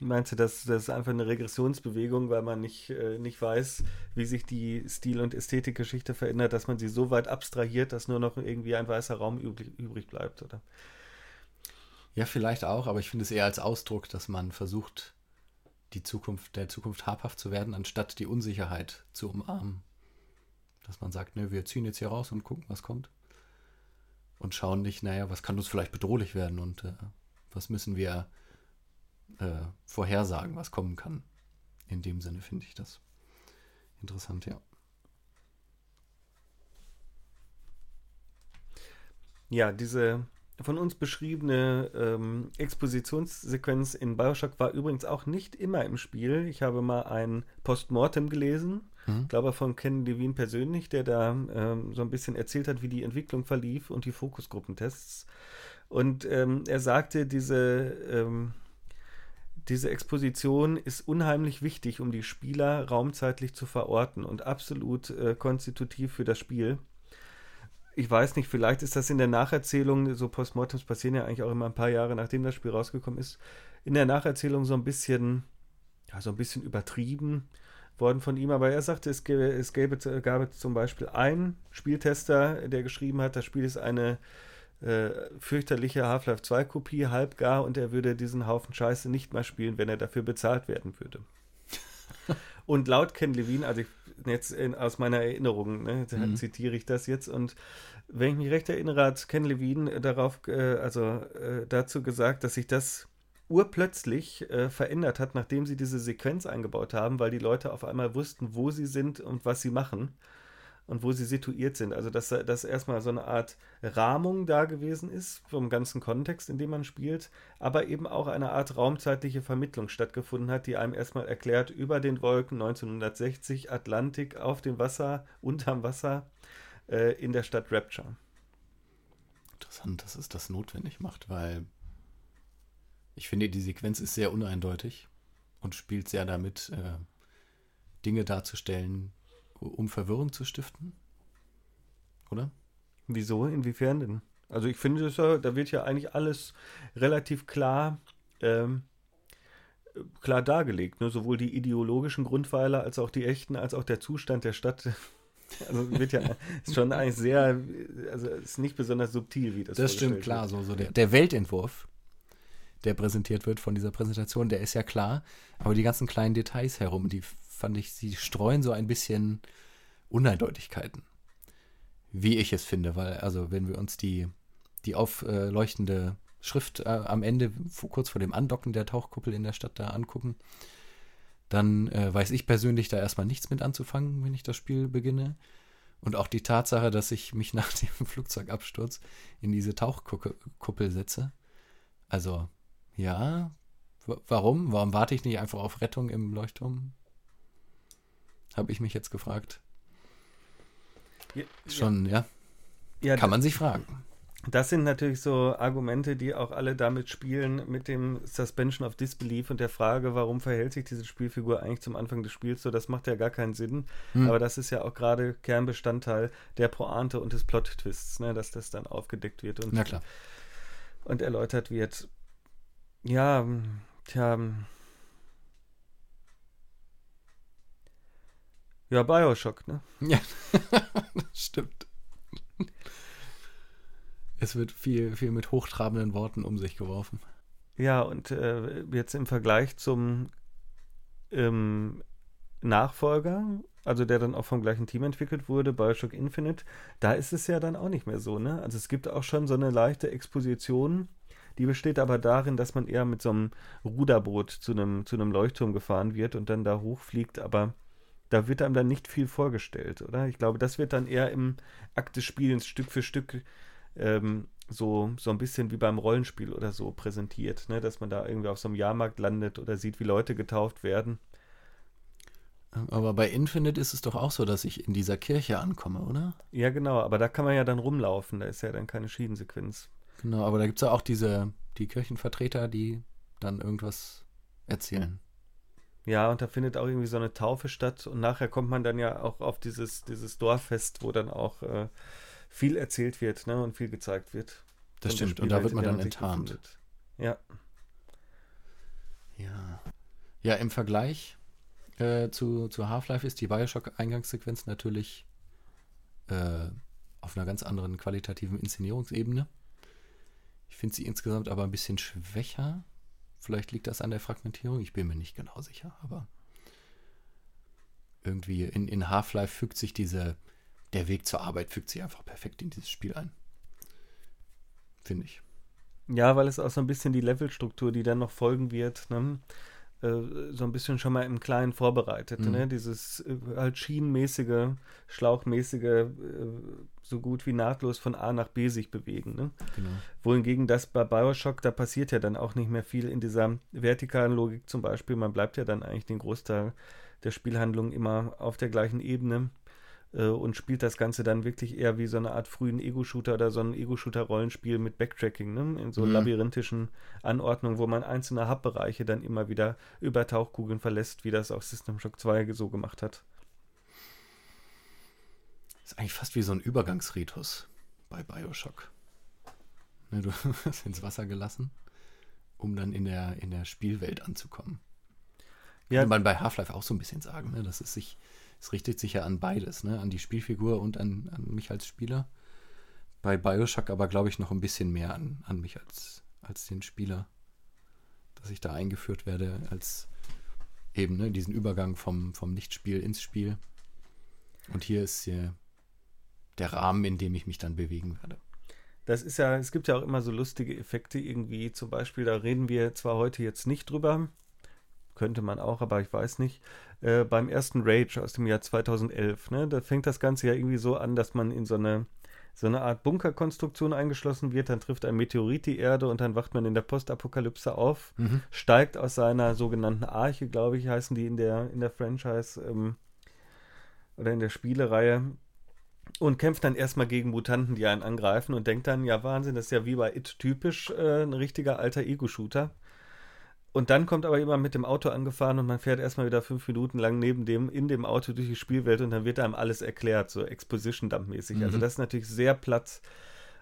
Meinst du, das, das ist einfach eine Regressionsbewegung, weil man nicht, äh, nicht weiß, wie sich die Stil- und Ästhetikgeschichte verändert, dass man sie so weit abstrahiert, dass nur noch irgendwie ein weißer Raum übrig, übrig bleibt, oder? Ja, vielleicht auch, aber ich finde es eher als Ausdruck, dass man versucht, die Zukunft, der Zukunft habhaft zu werden, anstatt die Unsicherheit zu umarmen. Dass man sagt, ne, wir ziehen jetzt hier raus und gucken, was kommt. Und schauen nicht, naja, was kann uns vielleicht bedrohlich werden und äh, was müssen wir äh, vorhersagen, was kommen kann. In dem Sinne finde ich das interessant, ja. Ja, diese von uns beschriebene ähm, Expositionssequenz in Bioshock war übrigens auch nicht immer im Spiel. Ich habe mal ein Postmortem gelesen, mhm. glaube von Ken Levine persönlich, der da ähm, so ein bisschen erzählt hat, wie die Entwicklung verlief und die Fokusgruppentests. Und ähm, er sagte, diese, ähm, diese Exposition ist unheimlich wichtig, um die Spieler raumzeitlich zu verorten und absolut äh, konstitutiv für das Spiel ich weiß nicht, vielleicht ist das in der Nacherzählung, so Postmortems passieren ja eigentlich auch immer ein paar Jahre, nachdem das Spiel rausgekommen ist, in der Nacherzählung so ein bisschen, ja, so ein bisschen übertrieben worden von ihm. Aber er sagte, es gäbe, es gäbe, gab zum Beispiel einen Spieltester, der geschrieben hat, das Spiel ist eine äh, fürchterliche Half-Life 2 Kopie, halbgar, und er würde diesen Haufen Scheiße nicht mal spielen, wenn er dafür bezahlt werden würde. und laut Ken Levine, also ich jetzt in, aus meiner Erinnerung, ne, mhm. zitiere ich das jetzt. Und wenn ich mich recht erinnere, hat Ken Levine darauf, äh, also äh, dazu gesagt, dass sich das urplötzlich äh, verändert hat, nachdem sie diese Sequenz eingebaut haben, weil die Leute auf einmal wussten, wo sie sind und was sie machen und wo sie situiert sind. Also dass, dass erstmal so eine Art Rahmung da gewesen ist vom ganzen Kontext, in dem man spielt, aber eben auch eine Art raumzeitliche Vermittlung stattgefunden hat, die einem erstmal erklärt, über den Wolken 1960 Atlantik auf dem Wasser, unterm Wasser äh, in der Stadt Rapture. Interessant, dass es das notwendig macht, weil ich finde, die Sequenz ist sehr uneindeutig und spielt sehr damit, äh, Dinge darzustellen, um Verwirrung zu stiften? Oder? Wieso? Inwiefern denn? Also ich finde, ja, da wird ja eigentlich alles relativ klar, ähm, klar dargelegt. Ne? Sowohl die ideologischen Grundpfeiler als auch die echten, als auch der Zustand der Stadt. Also wird ja ist schon eigentlich sehr, also ist nicht besonders subtil, wie das Das stimmt, klar. So, so der, der Weltentwurf, der präsentiert wird von dieser Präsentation, der ist ja klar. Aber die ganzen kleinen Details herum, die fand ich, sie streuen so ein bisschen Uneindeutigkeiten. Wie ich es finde, weil, also, wenn wir uns die, die aufleuchtende Schrift äh, am Ende, kurz vor dem Andocken der Tauchkuppel in der Stadt da angucken, dann äh, weiß ich persönlich da erstmal nichts mit anzufangen, wenn ich das Spiel beginne. Und auch die Tatsache, dass ich mich nach dem Flugzeugabsturz in diese Tauchkuppel setze. Also, ja, warum? Warum warte ich nicht einfach auf Rettung im Leuchtturm? Habe ich mich jetzt gefragt. Ja, Schon, ja. ja. Kann man sich fragen. Das sind natürlich so Argumente, die auch alle damit spielen, mit dem Suspension of Disbelief und der Frage, warum verhält sich diese Spielfigur eigentlich zum Anfang des Spiels so. Das macht ja gar keinen Sinn. Hm. Aber das ist ja auch gerade Kernbestandteil der Pointe und des Plot-Twists, ne, dass das dann aufgedeckt wird und, und erläutert wird. Ja, tja, Ja, Bioshock, ne? Ja, stimmt. Es wird viel, viel mit hochtrabenden Worten um sich geworfen. Ja, und äh, jetzt im Vergleich zum ähm, Nachfolger also der dann auch vom gleichen Team entwickelt wurde, Bioshock Infinite, da ist es ja dann auch nicht mehr so, ne? Also es gibt auch schon so eine leichte Exposition, die besteht aber darin, dass man eher mit so einem Ruderboot zu einem, zu einem Leuchtturm gefahren wird und dann da hochfliegt, aber da wird einem dann nicht viel vorgestellt, oder? Ich glaube, das wird dann eher im Akt des Spielens Stück für Stück ähm, so, so ein bisschen wie beim Rollenspiel oder so präsentiert, ne? dass man da irgendwie auf so einem Jahrmarkt landet oder sieht, wie Leute getauft werden. Aber bei Infinite ist es doch auch so, dass ich in dieser Kirche ankomme, oder? Ja, genau, aber da kann man ja dann rumlaufen, da ist ja dann keine Schiedensequenz. Genau, aber da gibt es ja auch diese, die Kirchenvertreter, die dann irgendwas erzählen. Ja, und da findet auch irgendwie so eine Taufe statt und nachher kommt man dann ja auch auf dieses, dieses Dorffest, wo dann auch äh, viel erzählt wird ne, und viel gezeigt wird. Das stimmt, und da wird man dann enttarnt. Ja. Ja. Ja, im Vergleich äh, zu, zu Half-Life ist die Bioshock-Eingangssequenz natürlich äh, auf einer ganz anderen qualitativen Inszenierungsebene. Ich finde sie insgesamt aber ein bisschen schwächer. Vielleicht liegt das an der Fragmentierung, ich bin mir nicht genau sicher, aber irgendwie in, in Half-Life fügt sich diese, der Weg zur Arbeit fügt sich einfach perfekt in dieses Spiel ein. Finde ich. Ja, weil es auch so ein bisschen die Levelstruktur, die dann noch folgen wird, ne? Äh, so ein bisschen schon mal im Kleinen vorbereitet. Mhm. Ne? Dieses äh, halt schienenmäßige, schlauchmäßige, äh, so gut wie nahtlos von A nach B sich bewegen. Ne? Genau. Wohingegen das bei Bioshock, da passiert ja dann auch nicht mehr viel in dieser vertikalen Logik zum Beispiel. Man bleibt ja dann eigentlich den Großteil der Spielhandlung immer auf der gleichen Ebene äh, und spielt das Ganze dann wirklich eher wie so eine Art frühen Ego-Shooter oder so ein Ego-Shooter-Rollenspiel mit Backtracking, ne? in so mhm. labyrinthischen Anordnungen, wo man einzelne Hub-Bereiche dann immer wieder über Tauchkugeln verlässt, wie das auch System Shock 2 so gemacht hat. Das ist eigentlich fast wie so ein Übergangsritus bei Bioshock. Ne, du hast ins Wasser gelassen, um dann in der, in der Spielwelt anzukommen. Ja. Kann man bei Half-Life auch so ein bisschen sagen, ne? dass es sich es richtet sich ja an beides, ne? an die Spielfigur und an, an mich als Spieler. Bei Bioshock aber, glaube ich, noch ein bisschen mehr an, an mich als, als den Spieler. Dass ich da eingeführt werde als eben ne, diesen Übergang vom, vom Nichtspiel ins Spiel. Und hier ist hier der Rahmen, in dem ich mich dann bewegen werde. Das ist ja, es gibt ja auch immer so lustige Effekte irgendwie. Zum Beispiel, da reden wir zwar heute jetzt nicht drüber, könnte man auch, aber ich weiß nicht. Äh, beim ersten Rage aus dem Jahr 2011, ne, da fängt das Ganze ja irgendwie so an, dass man in so eine, so eine Art Bunkerkonstruktion eingeschlossen wird, dann trifft ein Meteorit die Erde und dann wacht man in der Postapokalypse auf, mhm. steigt aus seiner sogenannten Arche, glaube ich, heißen die in der, in der Franchise ähm, oder in der Spielereihe, und kämpft dann erstmal gegen Mutanten, die einen angreifen und denkt dann, ja Wahnsinn, das ist ja wie bei It typisch äh, ein richtiger alter Ego-Shooter. Und dann kommt aber jemand mit dem Auto angefahren und man fährt erstmal wieder fünf Minuten lang neben dem, in dem Auto durch die Spielwelt und dann wird einem alles erklärt, so Exposition-Dump-mäßig. Also mhm. Also das ist natürlich sehr platt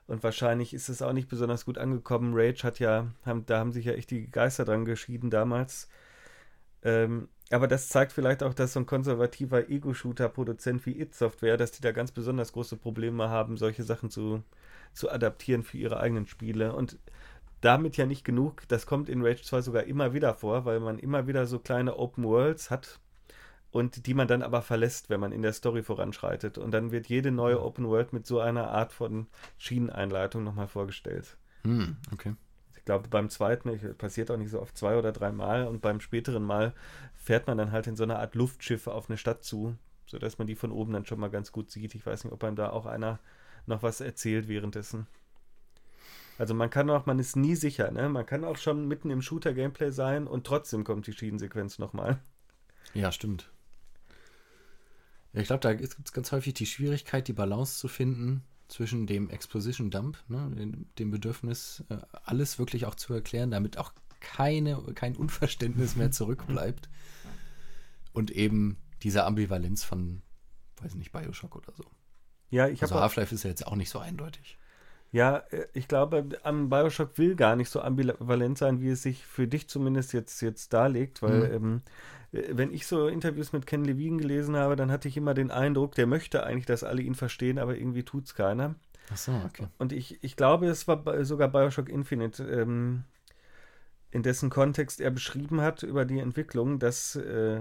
und wahrscheinlich ist es auch nicht besonders gut angekommen. Rage hat ja, haben, da haben sich ja echt die Geister dran geschieden damals. Ähm, aber das zeigt vielleicht auch, dass so ein konservativer Ego-Shooter-Produzent wie It Software, dass die da ganz besonders große Probleme haben, solche Sachen zu, zu adaptieren für ihre eigenen Spiele. Und damit ja nicht genug. Das kommt in Rage 2 sogar immer wieder vor, weil man immer wieder so kleine Open Worlds hat und die man dann aber verlässt, wenn man in der Story voranschreitet. Und dann wird jede neue Open World mit so einer Art von Schieneneinleitung nochmal vorgestellt. Hm, okay. Ich glaube, beim zweiten, passiert auch nicht so oft zwei oder drei Mal und beim späteren Mal fährt man dann halt in so einer Art Luftschiff auf eine Stadt zu, sodass man die von oben dann schon mal ganz gut sieht. Ich weiß nicht, ob einem da auch einer noch was erzählt währenddessen. Also man kann auch, man ist nie sicher, ne? Man kann auch schon mitten im Shooter-Gameplay sein und trotzdem kommt die Schiedensequenz nochmal. Ja, stimmt. Ja, ich glaube, da gibt es ganz häufig die Schwierigkeit, die Balance zu finden zwischen dem Exposition Dump, ne, dem Bedürfnis, äh, alles wirklich auch zu erklären, damit auch keine, kein Unverständnis mehr zurückbleibt. Und eben dieser Ambivalenz von, weiß nicht, Bioshock oder so. Ja, ich habe. Also Half-Life ist ja jetzt auch nicht so eindeutig. Ja, äh, ich glaube, am Bioshock will gar nicht so ambivalent sein, wie es sich für dich zumindest jetzt, jetzt darlegt, weil mhm. ähm, äh, wenn ich so Interviews mit Ken Levine gelesen habe, dann hatte ich immer den Eindruck, der möchte eigentlich, dass alle ihn verstehen, aber irgendwie tut es keiner. Ach so, okay. Und ich, ich glaube, es war sogar Bioshock Infinite, ähm, in dessen Kontext er beschrieben hat über die Entwicklung, dass, äh,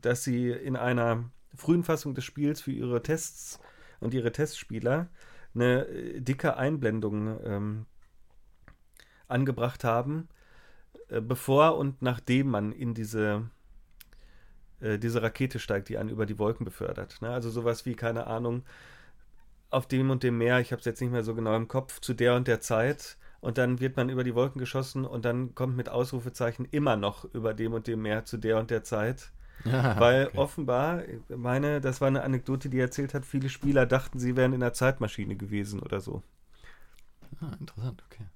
dass sie in einer frühen Fassung des Spiels für ihre Tests und ihre Testspieler eine äh, dicke Einblendung ähm, angebracht haben, äh, bevor und nachdem man in diese, äh, diese Rakete steigt, die einen über die Wolken befördert. Ne? Also sowas wie, keine Ahnung, auf dem und dem Meer, ich habe es jetzt nicht mehr so genau im Kopf, zu der und der Zeit. Und dann wird man über die Wolken geschossen und dann kommt mit Ausrufezeichen immer noch über dem und dem Meer zu der und der Zeit. Ja, Weil okay. offenbar, meine, das war eine Anekdote, die erzählt hat, viele Spieler dachten, sie wären in einer Zeitmaschine gewesen oder so. Ah, interessant, okay.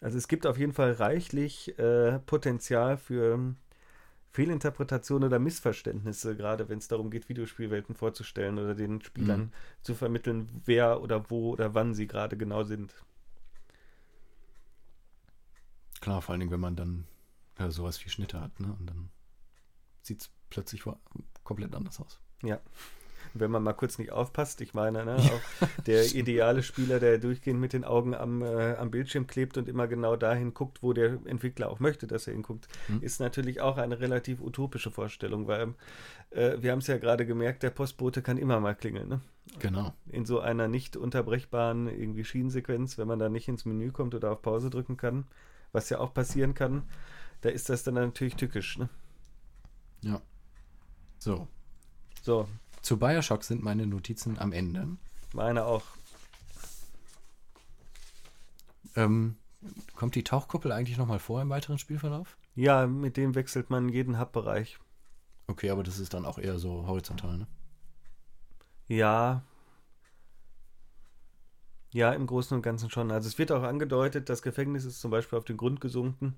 Also es gibt auf jeden Fall reichlich äh, Potenzial für Fehlinterpretationen oder Missverständnisse, gerade wenn es darum geht, Videospielwelten vorzustellen oder den Spielern mhm. zu vermitteln, wer oder wo oder wann sie gerade genau sind. Klar, vor allen Dingen, wenn man dann ja, sowas wie Schnitte hat, ne? Und dann sieht es plötzlich komplett anders aus. Ja wenn man mal kurz nicht aufpasst. Ich meine, ne, auch der ideale Spieler, der durchgehend mit den Augen am, äh, am Bildschirm klebt und immer genau dahin guckt, wo der Entwickler auch möchte, dass er hinguckt, mhm. ist natürlich auch eine relativ utopische Vorstellung, weil äh, wir haben es ja gerade gemerkt, der Postbote kann immer mal klingeln. Ne? Genau. In so einer nicht unterbrechbaren irgendwie Schienensequenz, wenn man da nicht ins Menü kommt oder auf Pause drücken kann, was ja auch passieren kann, da ist das dann natürlich tückisch. Ne? Ja. So. So, zu Bioshock sind meine Notizen am Ende. Meine auch. Ähm, kommt die Tauchkuppel eigentlich nochmal vor im weiteren Spielverlauf? Ja, mit dem wechselt man jeden Hub-Bereich. Okay, aber das ist dann auch eher so horizontal, ne? Ja. Ja, im Großen und Ganzen schon. Also es wird auch angedeutet, das Gefängnis ist zum Beispiel auf den Grund gesunken.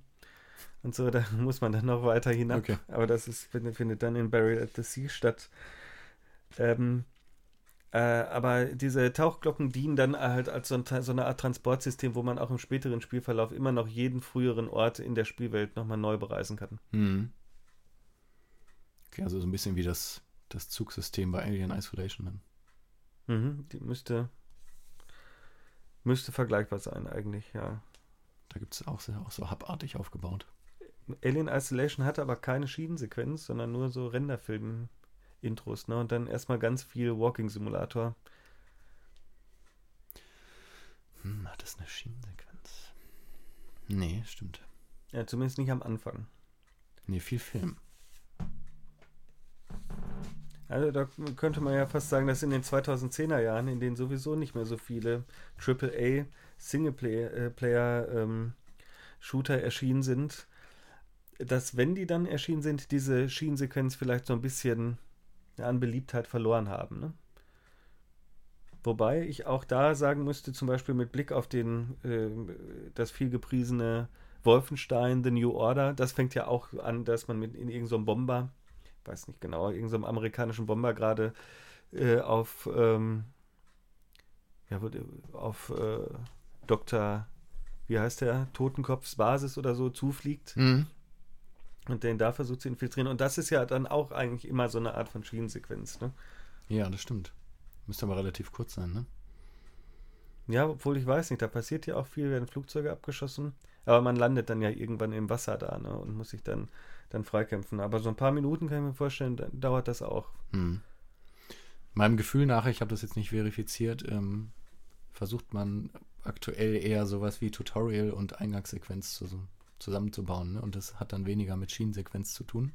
Und so, da muss man dann noch weiter hinab. Okay. Aber das ist, findet dann in Buried at the Sea statt. Ähm, äh, aber diese Tauchglocken dienen dann halt als so, ein, so, eine Art Transportsystem, wo man auch im späteren Spielverlauf immer noch jeden früheren Ort in der Spielwelt nochmal neu bereisen kann. Hm. Okay, also so ein bisschen wie das, das Zugsystem bei Alien Isolation dann. Mhm, die müsste, müsste vergleichbar sein eigentlich, ja. Da gibt es auch, auch so hubartig aufgebaut. Alien Isolation hatte aber keine Schienensequenz, sondern nur so Renderfilme. Intros, ne? Und dann erstmal ganz viel Walking Simulator. Hm, hat das eine Schienensequenz? Nee, stimmt. Ja, zumindest nicht am Anfang. Nee, viel Film. Also da könnte man ja fast sagen, dass in den 2010er Jahren, in denen sowieso nicht mehr so viele AAA Singleplayer-Shooter ähm, erschienen sind, dass wenn die dann erschienen sind, diese Schienensequenz vielleicht so ein bisschen an Beliebtheit verloren haben. Ne? Wobei ich auch da sagen müsste, zum Beispiel mit Blick auf den, äh, das vielgepriesene Wolfenstein, The New Order, das fängt ja auch an, dass man mit in irgendeinem so Bomber, weiß nicht genau, irgendeinem amerikanischen Bomber gerade äh, auf, ähm, ja, auf äh, Dr. wie heißt der, Totenkopfs Basis oder so zufliegt. Mhm und den da versucht zu infiltrieren. Und das ist ja dann auch eigentlich immer so eine Art von Schienensequenz, ne? Ja, das stimmt. Müsste aber relativ kurz sein, ne? Ja, obwohl ich weiß nicht, da passiert ja auch viel, werden Flugzeuge abgeschossen, aber man landet dann ja irgendwann im Wasser da, ne? Und muss sich dann, dann freikämpfen. Aber so ein paar Minuten kann ich mir vorstellen, dauert das auch. Hm. Meinem Gefühl nach, ich habe das jetzt nicht verifiziert, ähm, versucht man aktuell eher sowas wie Tutorial und Eingangssequenz zu, zusammenzubauen. Ne? Und das hat dann weniger mit Schienensequenz zu tun.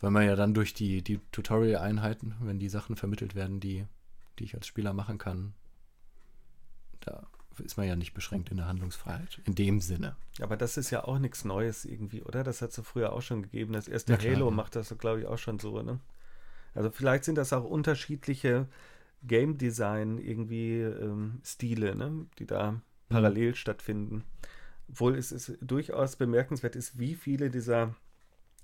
Weil man ja dann durch die, die Tutorial-Einheiten, wenn die Sachen vermittelt werden, die, die ich als Spieler machen kann, da ist man ja nicht beschränkt in der Handlungsfreiheit. In dem Sinne. Aber das ist ja auch nichts Neues irgendwie, oder? Das hat es so früher auch schon gegeben. Das erste klar, Halo ja. macht das, glaube ich, auch schon so, ne? Also vielleicht sind das auch unterschiedliche Game Design irgendwie ähm, Stile, ne? Die da mhm. parallel stattfinden. Obwohl es ist durchaus bemerkenswert ist, wie viele dieser,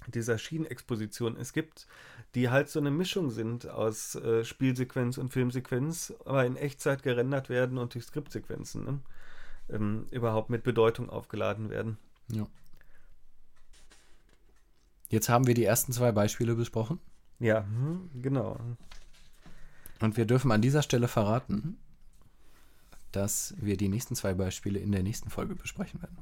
dieser Schienenexpositionen es gibt, die halt so eine Mischung sind aus äh, Spielsequenz und Filmsequenz, aber in Echtzeit gerendert werden und durch Skriptsequenzen ne? ähm, überhaupt mit Bedeutung aufgeladen werden. Ja. Jetzt haben wir die ersten zwei Beispiele besprochen. Ja, hm, genau. Und wir dürfen an dieser Stelle verraten, dass wir die nächsten zwei Beispiele in der nächsten Folge besprechen werden.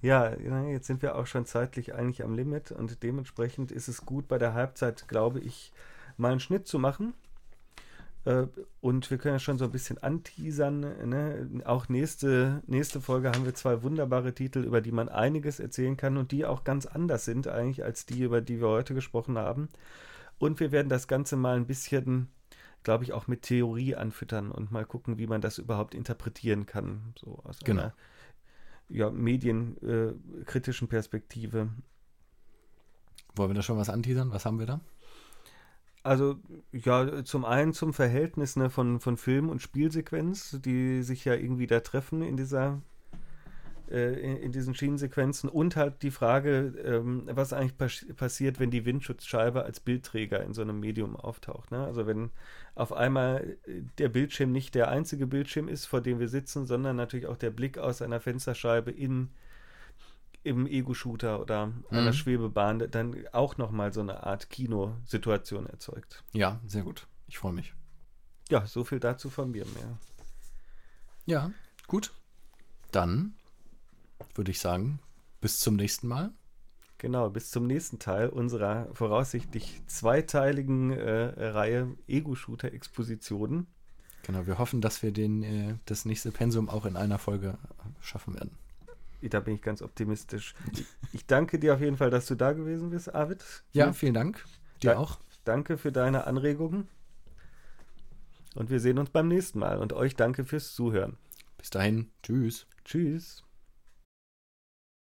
Ja, jetzt sind wir auch schon zeitlich eigentlich am Limit und dementsprechend ist es gut, bei der Halbzeit, glaube ich, mal einen Schnitt zu machen. Äh, und wir können ja schon so ein bisschen anteasern. Ne? Auch nächste, nächste Folge haben wir zwei wunderbare Titel, über die man einiges erzählen kann und die auch ganz anders sind eigentlich als die, über die wir heute gesprochen haben. Und wir werden das Ganze mal ein bisschen, glaube ich, auch mit Theorie anfüttern und mal gucken, wie man das überhaupt interpretieren kann. So aus genau. einer ja, medienkritischen Perspektive. Wollen wir da schon was anteasern? Was haben wir da? Also, ja, zum einen zum Verhältnis ne, von, von Film und Spielsequenz, die sich ja irgendwie da treffen in dieser äh, in, in, diesen Schienensequenzen und halt die Frage, ähm, was eigentlich pas passiert, wenn die Windschutzscheibe als Bildträger in so einem Medium auftaucht. Ne? Also wenn auf einmal der Bildschirm nicht der einzige Bildschirm ist, vor dem wir sitzen, sondern natürlich auch der Blick aus einer Fensterscheibe in im Ego-Shooter oder mhm. einer Schwebebahn dann auch nochmal so eine Art Kinosituation erzeugt. Ja, sehr gut. Ich freue mich. Ja, so viel dazu von mir mehr. Ja, gut. Dann würde ich sagen, bis zum nächsten Mal. Genau, bis zum nächsten Teil unserer voraussichtlich zweiteiligen äh, Reihe Ego-Shooter-Expositionen. Genau, wir hoffen, dass wir den, äh, das nächste Pensum auch in einer Folge schaffen werden da bin ich ganz optimistisch. Ich danke dir auf jeden Fall, dass du da gewesen bist, Arvid. Ja, vielen Dank. Dir da auch. Danke für deine Anregungen. Und wir sehen uns beim nächsten Mal. Und euch danke fürs Zuhören. Bis dahin. Tschüss. Tschüss.